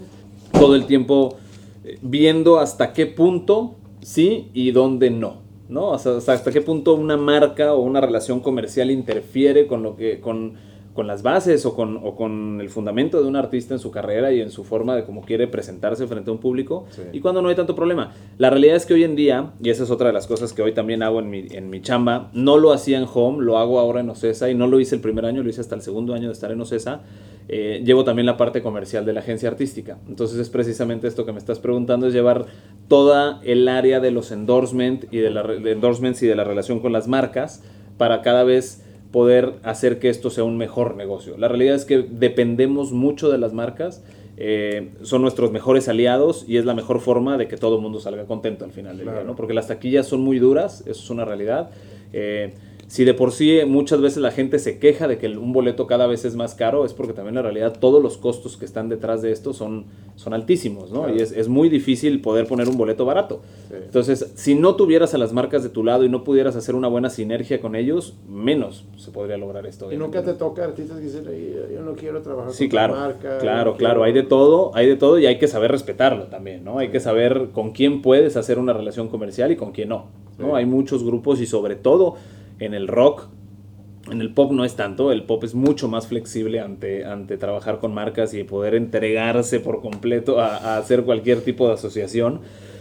Speaker 2: todo el tiempo eh, viendo hasta qué punto sí y dónde no. ¿No? hasta qué punto una marca o una relación comercial interfiere con lo que, con, con las bases o con, o con, el fundamento de un artista en su carrera y en su forma de cómo quiere presentarse frente a un público y cuando no hay tanto problema. La realidad es que hoy en día, y esa es otra de las cosas que hoy también hago en mi, en mi chamba, no lo hacía en Home, lo hago ahora en Ocesa y no lo hice el primer año, lo hice hasta el segundo año de estar en Ocesa. Eh, llevo también la parte comercial de la agencia artística. Entonces es precisamente esto que me estás preguntando, es llevar toda el área de los endorsement y de, la, endorsements y de la relación con las marcas para cada vez poder hacer que esto sea un mejor negocio. La realidad es que dependemos mucho de las marcas, eh, son nuestros mejores aliados y es la mejor forma de que todo el mundo salga contento al final del día, ¿no? Porque las taquillas son muy duras, eso es una realidad. Eh, si de por sí muchas veces la gente se queja de que un boleto cada vez es más caro, es porque también en realidad todos los costos que están detrás de esto son, son altísimos, ¿no? Y es, es, muy difícil poder poner un boleto barato. Entonces, si no tuvieras a las marcas de tu lado y no pudieras hacer una buena sinergia con ellos, menos se podría lograr esto.
Speaker 1: Y nunca te toca artistas que dicen, yo no quiero trabajar
Speaker 2: sí, con claro, marca. Claro, claro, hay de todo, hay de todo y hay que saber respetarlo también, ¿no? Hay que saber con quién puedes hacer una relación comercial y con quién no, ¿no? Hay muchos grupos y sobre todo en el rock. En el pop no es tanto, el pop es mucho más flexible ante, ante trabajar con marcas y poder entregarse por completo a, hacer cualquier tipo de asociación.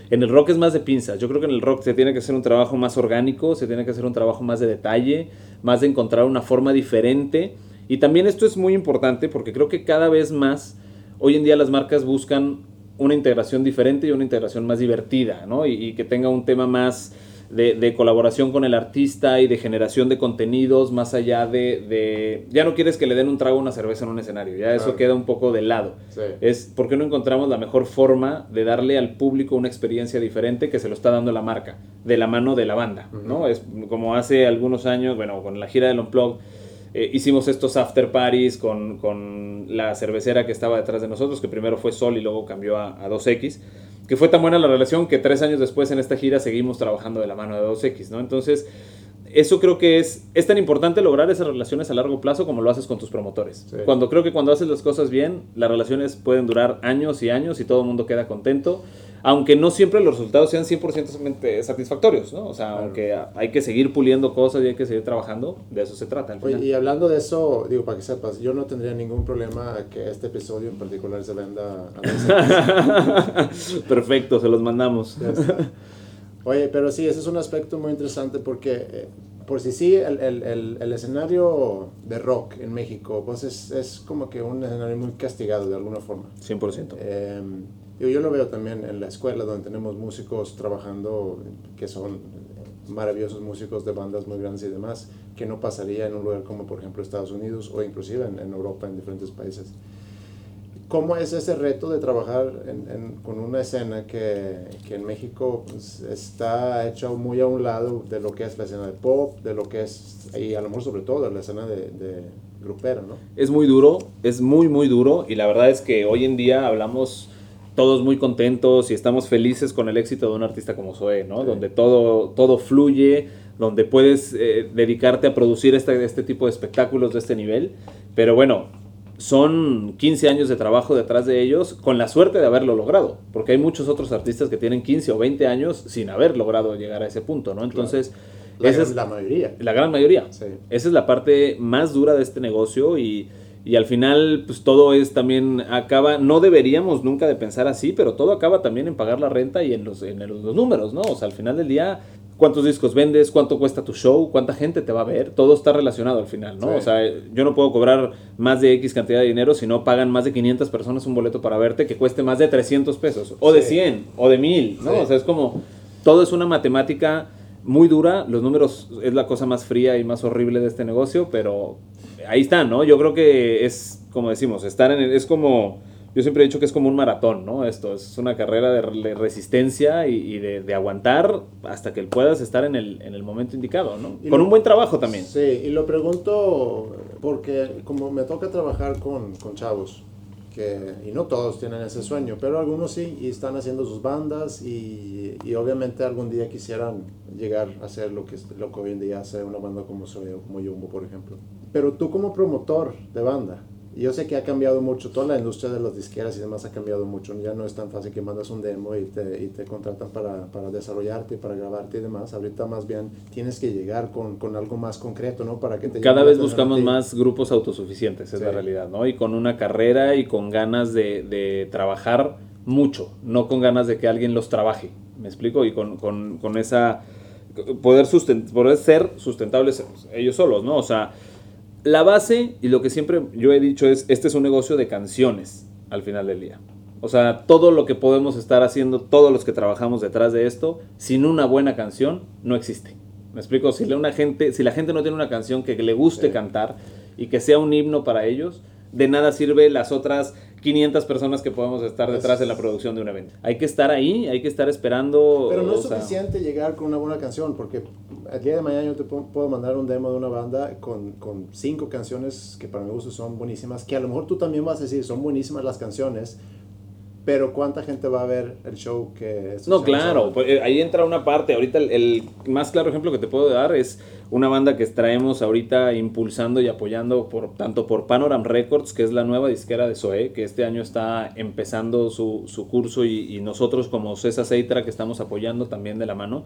Speaker 2: En el rock es más de pinzas. Yo creo que en el rock se tiene que hacer un trabajo más orgánico, se tiene que hacer un trabajo más de detalle, más de encontrar una forma diferente. Y también esto es muy importante porque creo que cada vez más hoy en día las marcas buscan una integración diferente y una integración más divertida, ¿no? y que tenga un tema más de, colaboración con el artista y de generación de contenidos, más allá de, Ya no quieres que le den un trago a una cerveza en un escenario, ya eso queda un poco de lado. Es porque no encontramos la mejor forma de darle al público una experiencia diferente que se lo está dando la marca, de la mano de la banda, ¿no? Es como hace algunos años, bueno, con la gira del Unplugged, eh, hicimos estos after parties con, con, la cervecera que estaba detrás de nosotros, que primero fue Sol y luego cambió a, a 2X que fue tan buena la relación que tres años después en esta gira seguimos trabajando de la mano de 2X, ¿no? Entonces, eso creo que es, es tan importante lograr esas relaciones a largo plazo como lo haces con tus promotores. Cuando creo que cuando haces las cosas bien, las relaciones pueden durar años y años y todo el mundo queda contento aunque no siempre los resultados sean 100% satisfactorios, ¿no? O sea, aunque hay que seguir puliendo cosas y hay que seguir trabajando, de eso se trata.
Speaker 1: y hablando de eso, digo, para que sepas, yo no tendría ningún problema que este episodio en particular se venda
Speaker 2: a Perfecto, se los mandamos.
Speaker 1: Oye, pero sí, ese es un aspecto muy interesante porque, eh, por si sí, el, el, el, escenario de rock en México, pues es, es, como que un escenario muy castigado de alguna forma.
Speaker 2: 100%.
Speaker 1: Eh, yo, lo veo también en la escuela donde tenemos músicos trabajando que son maravillosos músicos de bandas muy grandes y demás, que no pasaría en un lugar como por ejemplo Estados Unidos o inclusive en, Europa, en diferentes países. ¿Cómo es ese reto de trabajar con una escena que, que en México pues, está hecha muy a un lado de lo que es la escena de pop, de lo que es, y a lo mejor sobre todo la escena de, de grupera, ¿no?
Speaker 2: Es muy duro, es muy, muy duro, y la verdad es que hoy en día hablamos todos muy contentos y estamos felices con el éxito de un artista como Zoe, ¿no? Donde todo, todo fluye, donde puedes eh, dedicarte a producir este, este tipo de espectáculos de este nivel. Pero bueno, son 15 años de trabajo detrás de ellos con la suerte de haberlo logrado, porque hay muchos otros artistas que tienen 15 o 20 años sin haber logrado llegar a ese punto, ¿no? Entonces,
Speaker 1: esa es la mayoría.
Speaker 2: La gran mayoría. Esa es la parte más dura de este negocio y y al final pues todo es también acaba no deberíamos nunca de pensar así pero todo acaba también en pagar la renta y en los en los, números no o sea al final del día cuántos discos vendes cuánto cuesta tu show cuánta gente te va a ver todo está relacionado al final no o sea yo no puedo cobrar más de x cantidad de dinero si no pagan más de 500 personas un boleto para verte que cueste más de 300 pesos o de 100 o de 1000 no o sea es como todo es una matemática muy dura, los números es la cosa más fría y más horrible de este negocio, pero ahí están, ¿no? Yo creo que es, como decimos, estar en es como, yo siempre he dicho que es como un maratón, ¿no? Esto es una carrera de, resistencia y, de, aguantar hasta que puedas estar en el, en el momento indicado, ¿no? con un buen trabajo también.
Speaker 1: Sí, y lo pregunto porque como me toca trabajar con, con chavos, que, y no todos tienen ese sueño, pero algunos sí, y están haciendo sus bandas y, y obviamente algún día quisieran llegar a hacer lo que, lo que hoy en día hace una banda como Soy como Jumbo, por ejemplo. Pero tú como promotor de banda, yo sé que ha cambiado mucho, toda la industria de las disqueras y demás ha cambiado mucho. Ya no es tan fácil que mandas un demo y te, y te contratan para, para, desarrollarte, para grabarte y demás. Ahorita más bien tienes que llegar con, con algo más concreto, ¿no? Para que te
Speaker 2: Cada vez buscamos más grupos autosuficientes, es la realidad, ¿no? Y con una carrera y con ganas de, de, trabajar mucho, no con ganas de que alguien los trabaje. ¿Me explico? Y con, con, con esa... Poder, poder ser sustentables ellos solos, ¿no? O sea la base y lo que siempre yo he dicho es, este es un negocio de canciones al final del día. O sea, todo lo que podemos estar haciendo, todos los que trabajamos detrás de esto, sin una buena canción, no existe. ¿Me explico? Si, una gente, si la gente no tiene una canción que le guste cantar y que sea un himno para ellos, de nada sirve las otras 500 personas que podemos estar detrás de la producción de un evento. Hay que estar ahí, hay que estar esperando.
Speaker 1: Pero no es suficiente llegar con una buena canción, porque el día de mañana yo te puedo mandar un demo de una banda con, con cinco canciones que para mi gusto son buenísimas, que a lo mejor tú también vas a decir, son buenísimas las canciones, pero ¿cuánta gente va a ver el show que...
Speaker 2: No, claro, pues, eh, ahí entra una parte. Ahorita el, más claro ejemplo que te puedo dar es una banda que traemos ahorita impulsando y apoyando por, tanto por Panoram Records, que es la nueva disquera de Zoe, que este año está empezando su, su curso y, y, nosotros como César Seitra que estamos apoyando también de la mano.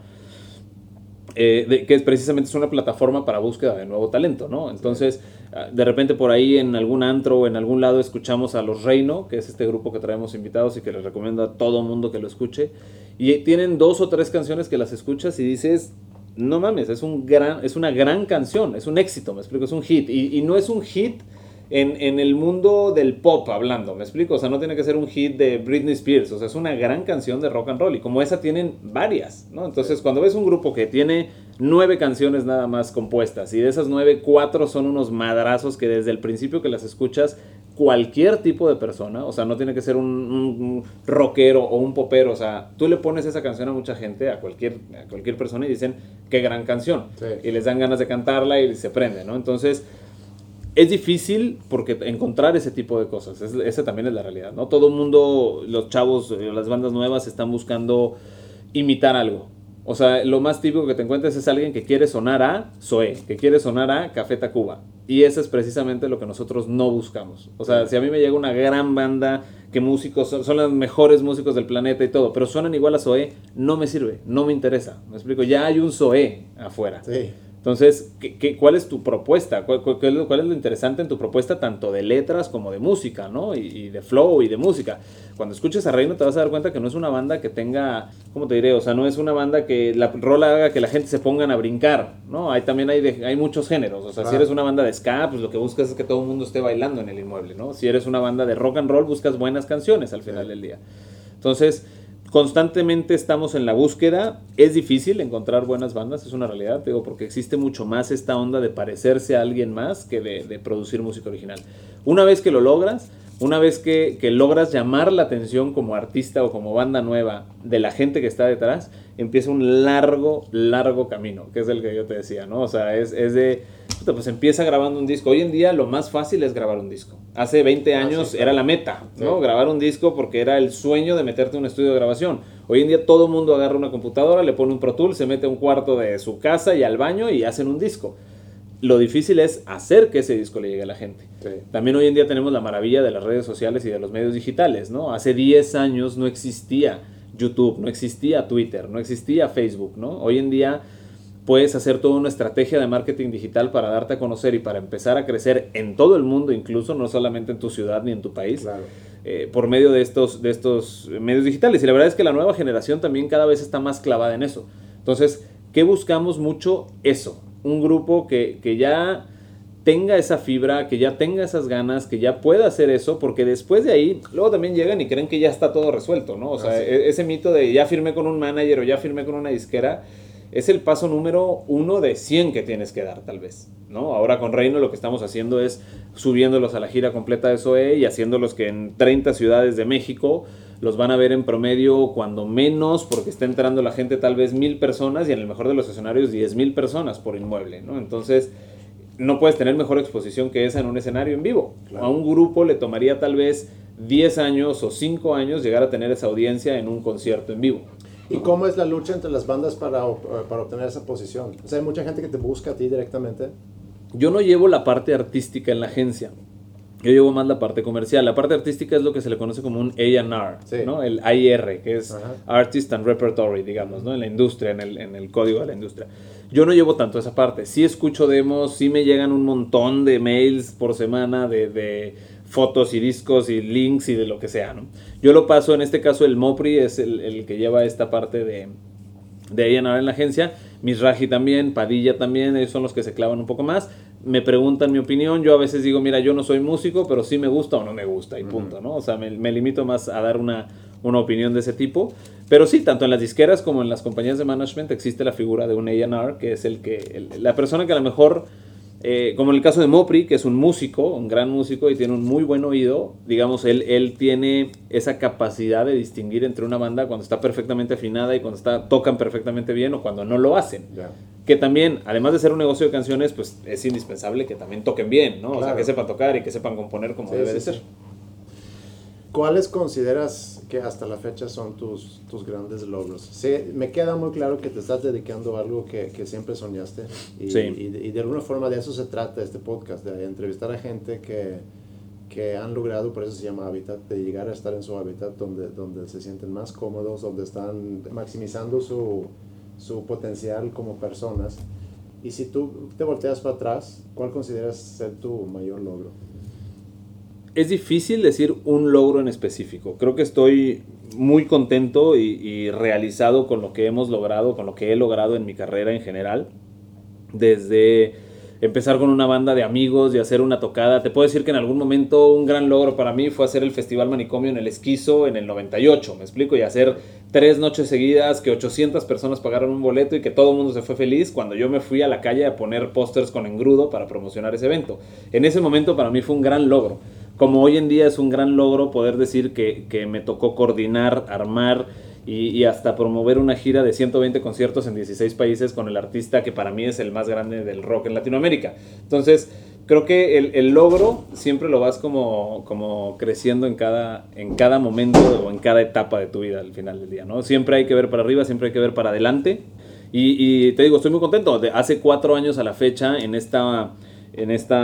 Speaker 2: Eh, que precisamente es una plataforma para búsqueda de nuevo talento, ¿no? Entonces, ah, de repente por ahí en algún antro o en algún lado escuchamos a Los Reino, que es este grupo que traemos invitados y que les recomiendo a todo mundo que lo escuche, y tienen dos o tres canciones que las escuchas y dices, no mames, es, un gran, es una gran canción, es un éxito, me explico, es un hit, y no es un hit en, en, el mundo del pop hablando, ¿me explico? O sea, no tiene que ser un hit de Britney Spears, o sea, es una gran canción de rock and roll y como esa tienen varias, ¿no? Entonces, cuando ves un grupo que tiene nueve canciones nada más compuestas y de esas nueve, cuatro son unos madrazos que desde el principio que las escuchas, cualquier tipo de persona, o sea, no tiene que ser un, rockero o un popero, o sea, tú le pones esa canción a mucha gente, a cualquier, a cualquier persona y dicen, qué gran canción, y les dan ganas de cantarla y se prende, ¿no? Entonces es difícil porque encontrar ese tipo de cosas, es, esa también es la realidad, ¿no? Todo el mundo, los chavos, eh, las bandas nuevas están buscando imitar algo. O sea, lo más típico que te encuentres es alguien que quiere sonar a Zoe, que quiere sonar a Café Tacuba. Y eso es precisamente lo que nosotros no buscamos. O sea, si a mí me llega una gran banda, que músicos son, son los mejores músicos del planeta y todo, pero suenan igual a Zoe, no me sirve, no me interesa. Me explico, ya hay un Zoe afuera. Sí. Entonces, ¿qué, cuál es tu propuesta? ¿Cuál, es lo, interesante en tu propuesta, tanto de letras como de música, ¿no? Y, de flow y de música. Cuando escuches a Reino te vas a dar cuenta que no es una banda que tenga, ¿cómo te diré? O sea, no es una banda que la rola haga que la gente se pongan a brincar, ¿no? Hay también hay, hay muchos géneros. O sea, si eres una banda de ska, pues lo que buscas es que todo el mundo esté bailando en el inmueble, ¿no? Si eres una banda de rock and roll, buscas buenas canciones al final del día. Entonces, constantemente estamos en la búsqueda. Es difícil encontrar buenas bandas, es una realidad, digo, porque existe mucho más esta onda de parecerse a alguien más que de, producir música original. Una vez que lo logras, una vez que, logras llamar la atención como artista o como banda nueva de la gente que está detrás, empieza un largo, largo camino, que es el que yo te decía, ¿no? O sea, es, es de pues empieza grabando un disco. Hoy en día lo más fácil es grabar un disco. Hace 20 ah, años era la meta, ¿no? Grabar un disco porque era el sueño de meterte en un estudio de grabación. Hoy en día todo el mundo agarra una computadora, le pone un Pro Tool, se mete a un cuarto de su casa y al baño y hacen un disco. Lo difícil es hacer que ese disco le llegue a la gente. También hoy en día tenemos la maravilla de las redes sociales y de los medios digitales, ¿no? Hace 10 años no existía YouTube, no existía Twitter, no existía Facebook, ¿no? Hoy en día puedes hacer toda una estrategia de marketing digital para darte a conocer y para empezar a crecer en todo el mundo, incluso no solamente en tu ciudad ni en tu país, eh, por medio de estos, de estos medios digitales. Y la verdad es que la nueva generación también cada vez está más clavada en eso. Entonces, ¿qué buscamos mucho? Eso, un grupo que, que ya tenga esa fibra, que ya tenga esas ganas, que ya pueda hacer eso, porque después de ahí, luego también llegan y creen que ya está todo resuelto, ¿no? O sea, e-, ese mito de ya firmé con un manager o ya firmé con una disquera, es el paso número uno de 100 que tienes que dar, tal vez. ¿no? Ahora con Reino lo que estamos haciendo es subiéndolos a la gira completa de SOE y haciéndolos que en 30 ciudades de México los van a ver en promedio cuando menos, porque está entrando la gente tal vez mil personas y en el mejor de los escenarios 10 mil personas por inmueble. ¿no? Entonces no puedes tener mejor exposición que esa en un escenario en vivo. A un grupo le tomaría tal vez 10 años o 5 años llegar a tener esa audiencia en un concierto en vivo.
Speaker 1: ¿Y cómo es la lucha entre las bandas para, eh, para obtener esa posición? O sea, hay mucha gente que te busca a ti directamente.
Speaker 2: Yo no llevo la parte artística en la agencia. Yo llevo más la parte comercial. La parte artística es lo que se le conoce como un A&R, ¿no? El AIR, que es Artist and Repertory, digamos, ¿no? En la industria, en el, en el código de la industria. Yo no llevo tanto esa parte. Sí escucho demos, sí me llegan un montón de mails por semana de, de fotos y discos y links y de lo que sea, ¿no? Yo lo paso, en este caso el Mopri es el, que lleva esta parte de, de A&R en la agencia, Misraji también, Padilla también, ellos son los que se clavan un poco más, me preguntan mi opinión, yo a veces digo, mira, yo no soy músico, pero sí me gusta o no me gusta, y punto, ¿no? O sea, me, limito más a dar una, una opinión de ese tipo. Pero sí, tanto en las disqueras como en las compañías de management existe la figura de un A&R, que es el que, la persona que a lo mejor eh, como en el caso de Mopri, que es un músico, un gran músico y tiene un muy buen oído, digamos, él, él tiene esa capacidad de distinguir entre una banda cuando está perfectamente afinada y cuando está, tocan perfectamente bien o cuando no lo hacen. Que también, además de ser un negocio de canciones, pues es indispensable que también toquen bien, ¿no? O sea, que sepan tocar y que sepan componer como debe de ser.
Speaker 1: ¿Cuáles consideras que hasta la fecha son tus, tus grandes logros? Sí, me queda muy claro que te estás dedicando a algo que, que siempre soñaste y, y, de alguna forma de eso se trata este podcast, de entrevistar a gente que, que han logrado, por eso se llama hábitat, de llegar a estar en su hábitat donde, donde se sienten más cómodos, donde están maximizando su, su potencial como personas. Y si tú te volteas para atrás, ¿cuál consideras ser tu mayor logro?
Speaker 2: Es difícil decir un logro en específico. Creo que estoy muy contento y, realizado con lo que hemos logrado, con lo que he logrado en mi carrera en general. Desde empezar con una banda de amigos y hacer una tocada. Te puedo decir que en algún momento un gran logro para mí fue hacer el Festival Manicomio en el Esquizo en el 98, me explico, y hacer tres noches seguidas, que 800 personas pagaron un boleto y que todo el mundo se fue feliz cuando yo me fui a la calle a poner pósters con engrudo para promocionar ese evento. En ese momento para mí fue un gran logro como hoy en día es un gran logro poder decir que, que me tocó coordinar, armar y, y, hasta promover una gira de 120 conciertos en 16 países con el artista que para mí es el más grande del rock en Latinoamérica. Entonces, creo que el, el logro siempre lo vas como, como creciendo en cada, en cada momento o en cada etapa de tu vida al final del día, ¿no? Siempre hay que ver para arriba, siempre hay que ver para adelante. Y, te digo, estoy muy contento. De hace cuatro años a la fecha, en esta en este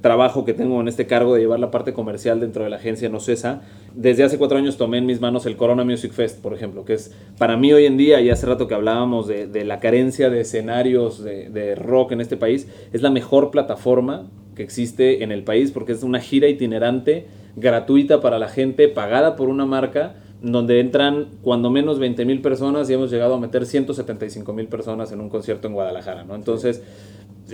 Speaker 2: trabajo que tengo, en este cargo de llevar la parte comercial dentro de la agencia No Cesa. Desde hace cuatro años tomé en mis manos el Corona Music Fest, por ejemplo, que es para mí hoy en día, y hace rato que hablábamos de, la carencia de escenarios de, de, rock en este país, es la mejor plataforma que existe en el país porque es una gira itinerante gratuita para la gente, pagada por una marca donde entran cuando menos 20 mil personas y hemos llegado a meter 175 mil personas en un concierto en Guadalajara, ¿no? Entonces,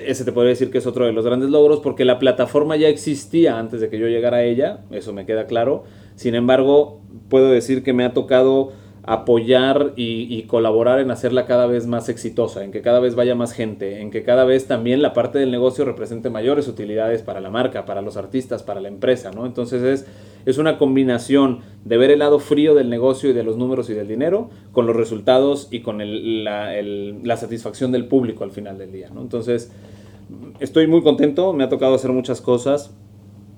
Speaker 2: ese te podría decir que es otro de los grandes logros porque la plataforma ya existía antes de que yo llegara a ella, eso me queda claro. Sin embargo, puedo decir que me ha tocado apoyar y, colaborar en hacerla cada vez más exitosa, en que cada vez vaya más gente, en que cada vez también la parte del negocio represente mayores utilidades para la marca, para los artistas, para la empresa, ¿no? Entonces es, es una combinación de ver el lado frío del negocio y de los números y del dinero con los resultados y con la, la satisfacción del público al final del día, ¿no? Entonces estoy muy contento, me ha tocado hacer muchas cosas,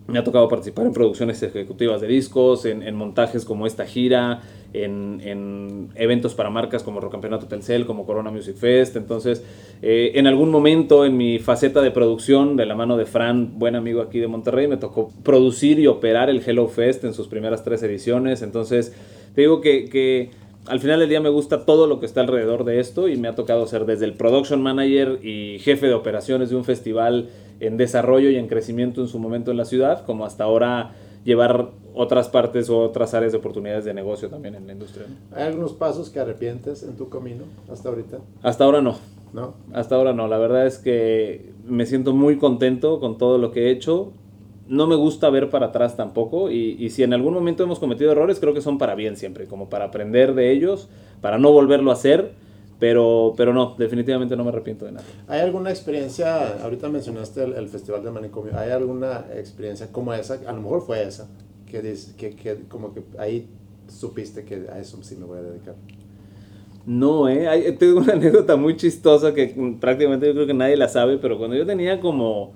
Speaker 2: me ha tocado participar en producciones ejecutivas de discos, en, montajes como esta gira, en, eventos para marcas como Rocampeonato Telcel, como Corona Music Fest. Entonces, eh, en algún momento en mi faceta de producción, de la mano de Fran, buen amigo aquí de Monterrey, me tocó producir y operar el Hello Fest en sus primeras tres ediciones. Entonces, te digo que, que al final del día me gusta todo lo que está alrededor de esto y me ha tocado ser desde el production manager y jefe de operaciones de un festival en desarrollo y en crecimiento en su momento en la ciudad, como hasta ahora llevar otras partes o otras áreas de oportunidades de negocio también en la industria.
Speaker 1: ¿Hay algunos pasos que arrepientes en tu camino hasta ahorita?
Speaker 2: Hasta ahora no. ¿No? Hasta ahora no. La verdad es que me siento muy contento con todo lo que he hecho no me gusta ver para atrás tampoco y, si en algún momento hemos cometido errores, creo que son para bien siempre, como para aprender de ellos, para no volverlo a hacer, pero, pero no, definitivamente no me arrepiento de nada.
Speaker 1: ¿Hay alguna experiencia, ahorita mencionaste el, Festival de Manicomio, ¿hay alguna experiencia como esa, a lo mejor fue esa, que, que, que como que ahí supiste que a eso sí me voy a dedicar?
Speaker 2: No, eh, tengo una anécdota muy chistosa que prácticamente yo creo que nadie la sabe, pero cuando yo tenía como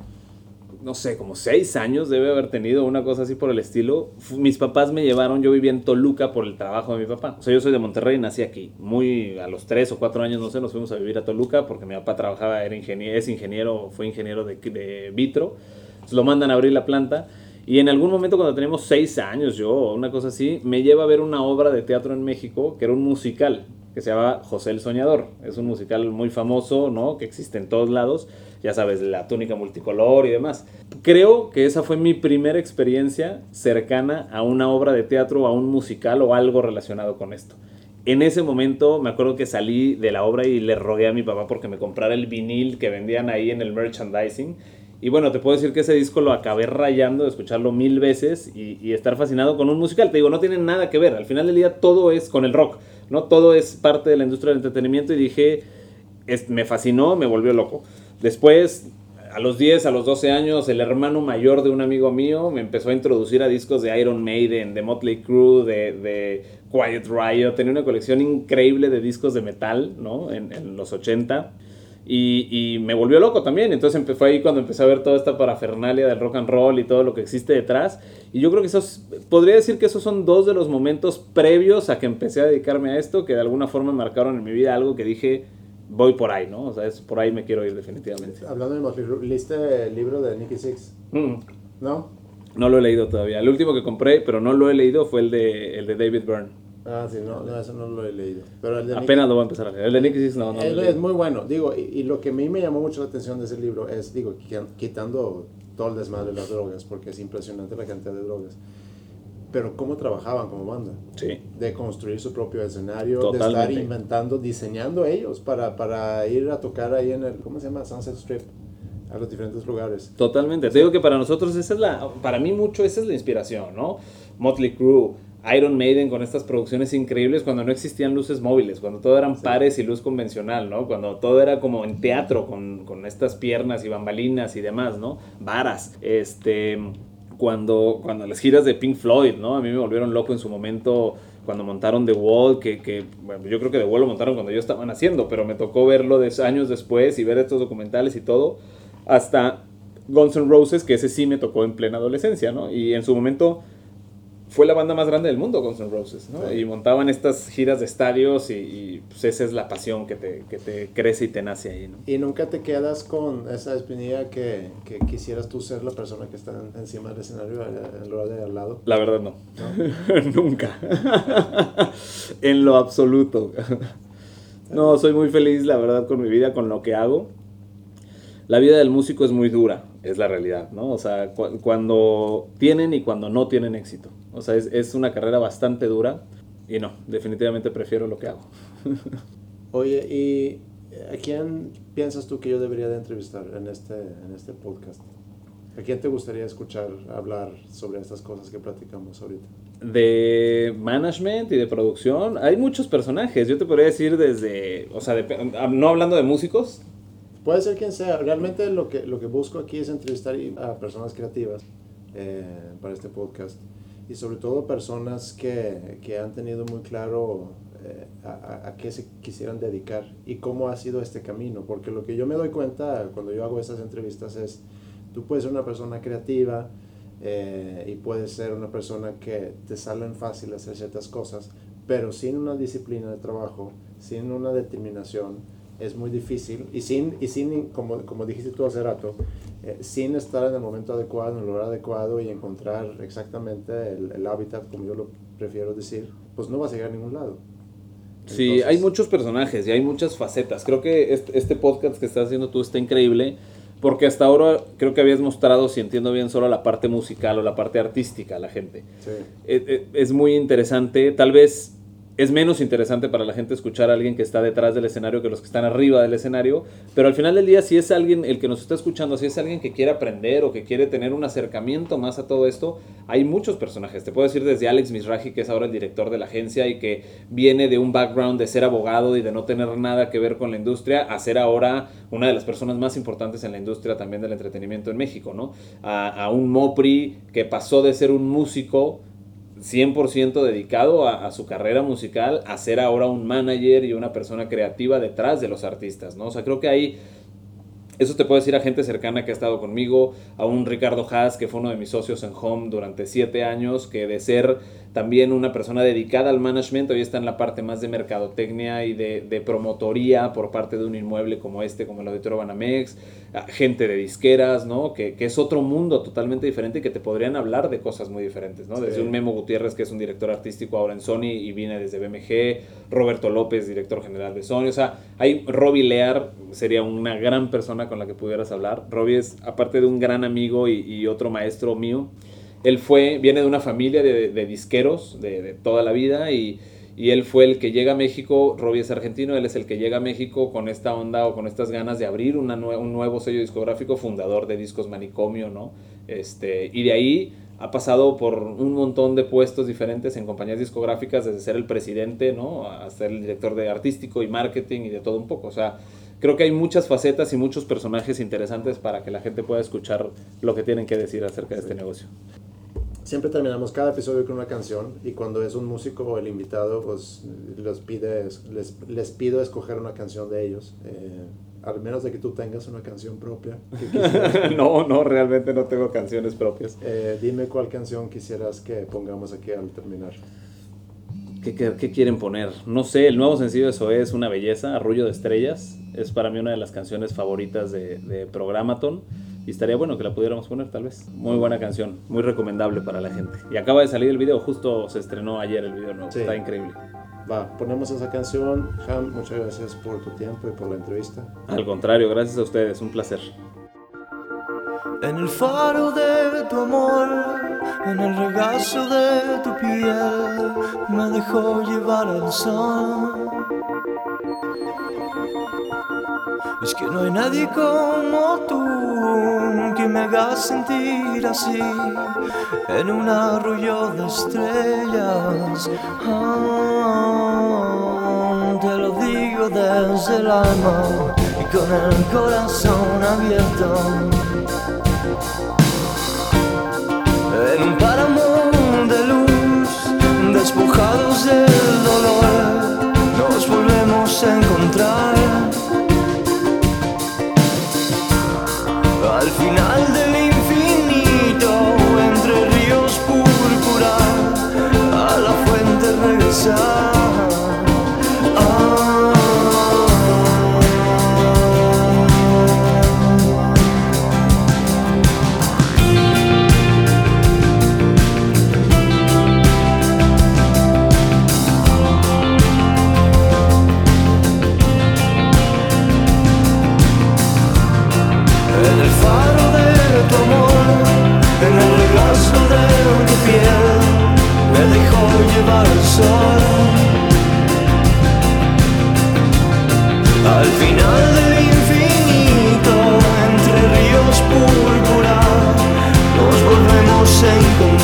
Speaker 2: no sé, como seis años debe haber tenido una cosa así por el estilo. Mis papás me llevaron, yo vivía en Toluca por el trabajo de mi papá. O sea, yo soy de Monterrey nací aquí. Muy a los tres o cuatro años, no sé, nos fuimos a vivir a Toluca porque mi papá trabajaba, era ingeniero, es ingeniero, fue ingeniero de, de vitro. Entonces lo mandan a abrir la planta. Y en algún momento cuando teníamos seis años, yo, una cosa así, me lleva a ver una obra de teatro en México que era un musical que se llama José el Soñador. Es un musical muy famoso, ¿no? Que existe en todos lados. Ya sabes, la túnica multicolor y demás. Creo que esa fue mi primera experiencia cercana a una obra de teatro, a un musical o algo relacionado con esto. En ese momento me acuerdo que salí de la obra y le rogué a mi papá porque me comprara el vinil que vendían ahí en el merchandising. Y bueno, te puedo decir que ese disco lo acabé rayando de escucharlo mil veces y, estar fascinado con un musical. Te digo, no tiene nada que ver. Al final del día todo es con el rock ¿no? Todo es parte de la industria del entretenimiento y dije, me fascinó, me volvió loco. Después, a los 10, a los 12 años, el hermano mayor de un amigo mío me empezó a introducir a discos de Iron Maiden, de Motley Crue, de, Quiet Riot. Tenía una colección increíble de discos de metal, ¿no? En, los 80. Y, y, me volvió loco también. Entonces fue ahí cuando empecé a ver toda esta parafernalia del rock and roll y todo lo que existe detrás. Y yo creo que esos, podría decir que esos son dos de los momentos previos a que empecé a dedicarme a esto, que de alguna forma marcaron en mi vida algo que dije, voy por ahí, ¿no? O sea, es por ahí me quiero ir definitivamente.
Speaker 1: Hablando de Motley ¿leíste el libro de Nicky Six? Mm. ¿No?
Speaker 2: No lo he leído todavía. El último que compré, pero no lo he leído, fue el de, el de David Byrne.
Speaker 1: Ah, sí, no, no, eso no lo he leído. Pero el de
Speaker 2: Apenas lo voy a empezar a leer. El de Nicky Six no, no.
Speaker 1: Es, es muy bueno. Digo, y, lo que a mí me llamó mucho la atención de ese libro es, digo, quitando todo el desmadre de las drogas, porque es impresionante la cantidad de drogas pero cómo trabajaban como banda.
Speaker 2: Sí.
Speaker 1: De construir su propio escenario, de estar inventando, diseñando ellos para, para ir a tocar ahí en el, ¿cómo se llama? Sunset Strip, a los diferentes lugares.
Speaker 2: Totalmente. Te digo que para nosotros esa es la, para mí mucho esa es la inspiración, ¿no? Motley Crue, Iron Maiden con estas producciones increíbles cuando no existían luces móviles, cuando todo eran pares y luz convencional, ¿no? Cuando todo era como en teatro con, con estas piernas y bambalinas y demás, ¿no? Varas. Este cuando, cuando las giras de Pink Floyd, ¿no? A mí me volvieron loco en su momento cuando montaron The Wall, que, que bueno, yo creo que The Wall lo montaron cuando yo estaba naciendo, pero me tocó verlo de años después y ver estos documentales y todo, hasta Guns N' Roses, que ese sí me tocó en plena adolescencia, ¿no? Y en su momento fue la banda más grande del mundo, Guns N' Roses, ¿no? Y montaban estas giras de estadios y, pues esa es la pasión que te, que te, crece y te nace ahí, ¿no?
Speaker 1: Y nunca te quedas con esa espinilla que, que quisieras tú ser la persona que está encima del escenario en lugar de al lado.
Speaker 2: La verdad no, nunca, en lo absoluto. no, soy muy feliz, la verdad, con mi vida, con lo que hago. La vida del músico es muy dura, es la realidad, ¿no? O sea, cuando tienen y cuando no tienen éxito. O sea, es, es una carrera bastante dura y no, definitivamente prefiero lo que hago.
Speaker 1: Oye, ¿y a quién piensas tú que yo debería de entrevistar en este, en este podcast? ¿A quién te gustaría escuchar hablar sobre estas cosas que platicamos ahorita?
Speaker 2: De management y de producción, hay muchos personajes. Yo te podría decir desde, o sea, no hablando de músicos.
Speaker 1: Puede ser quien sea. Realmente lo que, lo que busco aquí es entrevistar a personas creativas eh, para este podcast y sobre todo personas que, que han tenido muy claro eh, a, a, qué se quisieran dedicar y cómo ha sido este camino, porque lo que yo me doy cuenta cuando yo hago esas entrevistas es, tú puedes ser una persona creativa eh, y puedes ser una persona que te salen fácil hacer ciertas cosas, pero sin una disciplina de trabajo, sin una determinación, es muy difícil y sin, y sin como, como dijiste tú hace rato, eh, sin estar en el momento adecuado, en el lugar adecuado y encontrar exactamente el, el, hábitat, como yo lo prefiero decir, pues no vas a llegar a ningún lado.
Speaker 2: Sí, hay muchos personajes y hay muchas facetas. Creo que este, este, podcast que estás haciendo tú está increíble porque hasta ahora creo que habías mostrado, si entiendo bien, solo la parte musical o la parte artística a la gente.
Speaker 1: Sí.
Speaker 2: Es, eh, es muy interesante. Tal vez es menos interesante para la gente escuchar a alguien que está detrás del escenario que los que están arriba del escenario, pero al final del día si es alguien el que nos está escuchando, si es alguien que quiere aprender o que quiere tener un acercamiento más a todo esto, hay muchos personajes. Te puedo decir desde Alex Misraji, que es ahora el director de la agencia y que viene de un background de ser abogado y de no tener nada que ver con la industria, a ser ahora una de las personas más importantes en la industria también del entretenimiento en México, ¿no? A, a un Mopri que pasó de ser un músico 100% dedicado a, su carrera musical, a ser ahora un manager y una persona creativa detrás de los artistas, ¿no? O sea, creo que ahí, eso te puedo decir a gente cercana que ha estado conmigo, a un Ricardo Haas, que fue uno de mis socios en Home durante siete años, que de ser también una persona dedicada al management, hoy está en la parte más de mercadotecnia y de, de promotoría por parte de un inmueble como este, como el Auditorio Banamex, gente de disqueras, ¿no? Que, que, es otro mundo totalmente diferente y que te podrían hablar de cosas muy diferentes, ¿no? Desde un Memo Gutiérrez, que es un director artístico ahora en Sony y viene desde BMG, Roberto López, director general de Sony, o sea, hay Robbie Lear, sería una gran persona con la que pudieras hablar. Robbie es, aparte de un gran amigo y, y otro maestro mío, él fue, viene de una familia de, disqueros de, toda la vida y, él fue el que llega a México, Robbie es argentino, él es el que llega a México con esta onda o con estas ganas de abrir un nuevo sello discográfico, fundador de Discos Manicomio, ¿no? Este, y de ahí ha pasado por un montón de puestos diferentes en compañías discográficas, desde ser el presidente, ¿no? A ser el director de artístico y marketing y de todo un poco, o sea creo que hay muchas facetas y muchos personajes interesantes para que la gente pueda escuchar lo que tienen que decir acerca de este negocio.
Speaker 1: Siempre terminamos cada episodio con una canción y cuando es un músico o el invitado, pues les, pide, les, les pido escoger una canción de ellos. Eh, al menos de que tú tengas una canción propia.
Speaker 2: no, no, realmente no tengo canciones propias.
Speaker 1: Eh, dime cuál canción quisieras que pongamos aquí al terminar.
Speaker 2: ¿Qué, qué, quieren poner? No sé, el nuevo sencillo de Zoé es una belleza, Arrullo de Estrellas. Es para mí una de las canciones favoritas de, de Programaton. Y estaría bueno que la pudiéramos poner, tal vez. Muy buena canción, muy recomendable para la gente. Y acaba de salir el video, justo se estrenó ayer el video nuevo. Está increíble.
Speaker 1: Va, ponemos esa canción. Ham, muchas gracias por tu tiempo y por la entrevista.
Speaker 2: Al contrario, gracias a ustedes, un placer.
Speaker 3: En el faro de tu amor, en el regazo de tu piel, me dejó llevar al sol. Es que no hay nadie como tú que me haga sentir así en un arroyo de estrellas. Ah, te lo digo desde el alma y con el corazón abierto en un páramo de luz, despojados del dolor, nos volvemos a encontrar. Al final del infinito, entre ríos púrpura, a la fuente regresar. al final del infinito, entre ríos púrpura, nos volvemos a encontrar.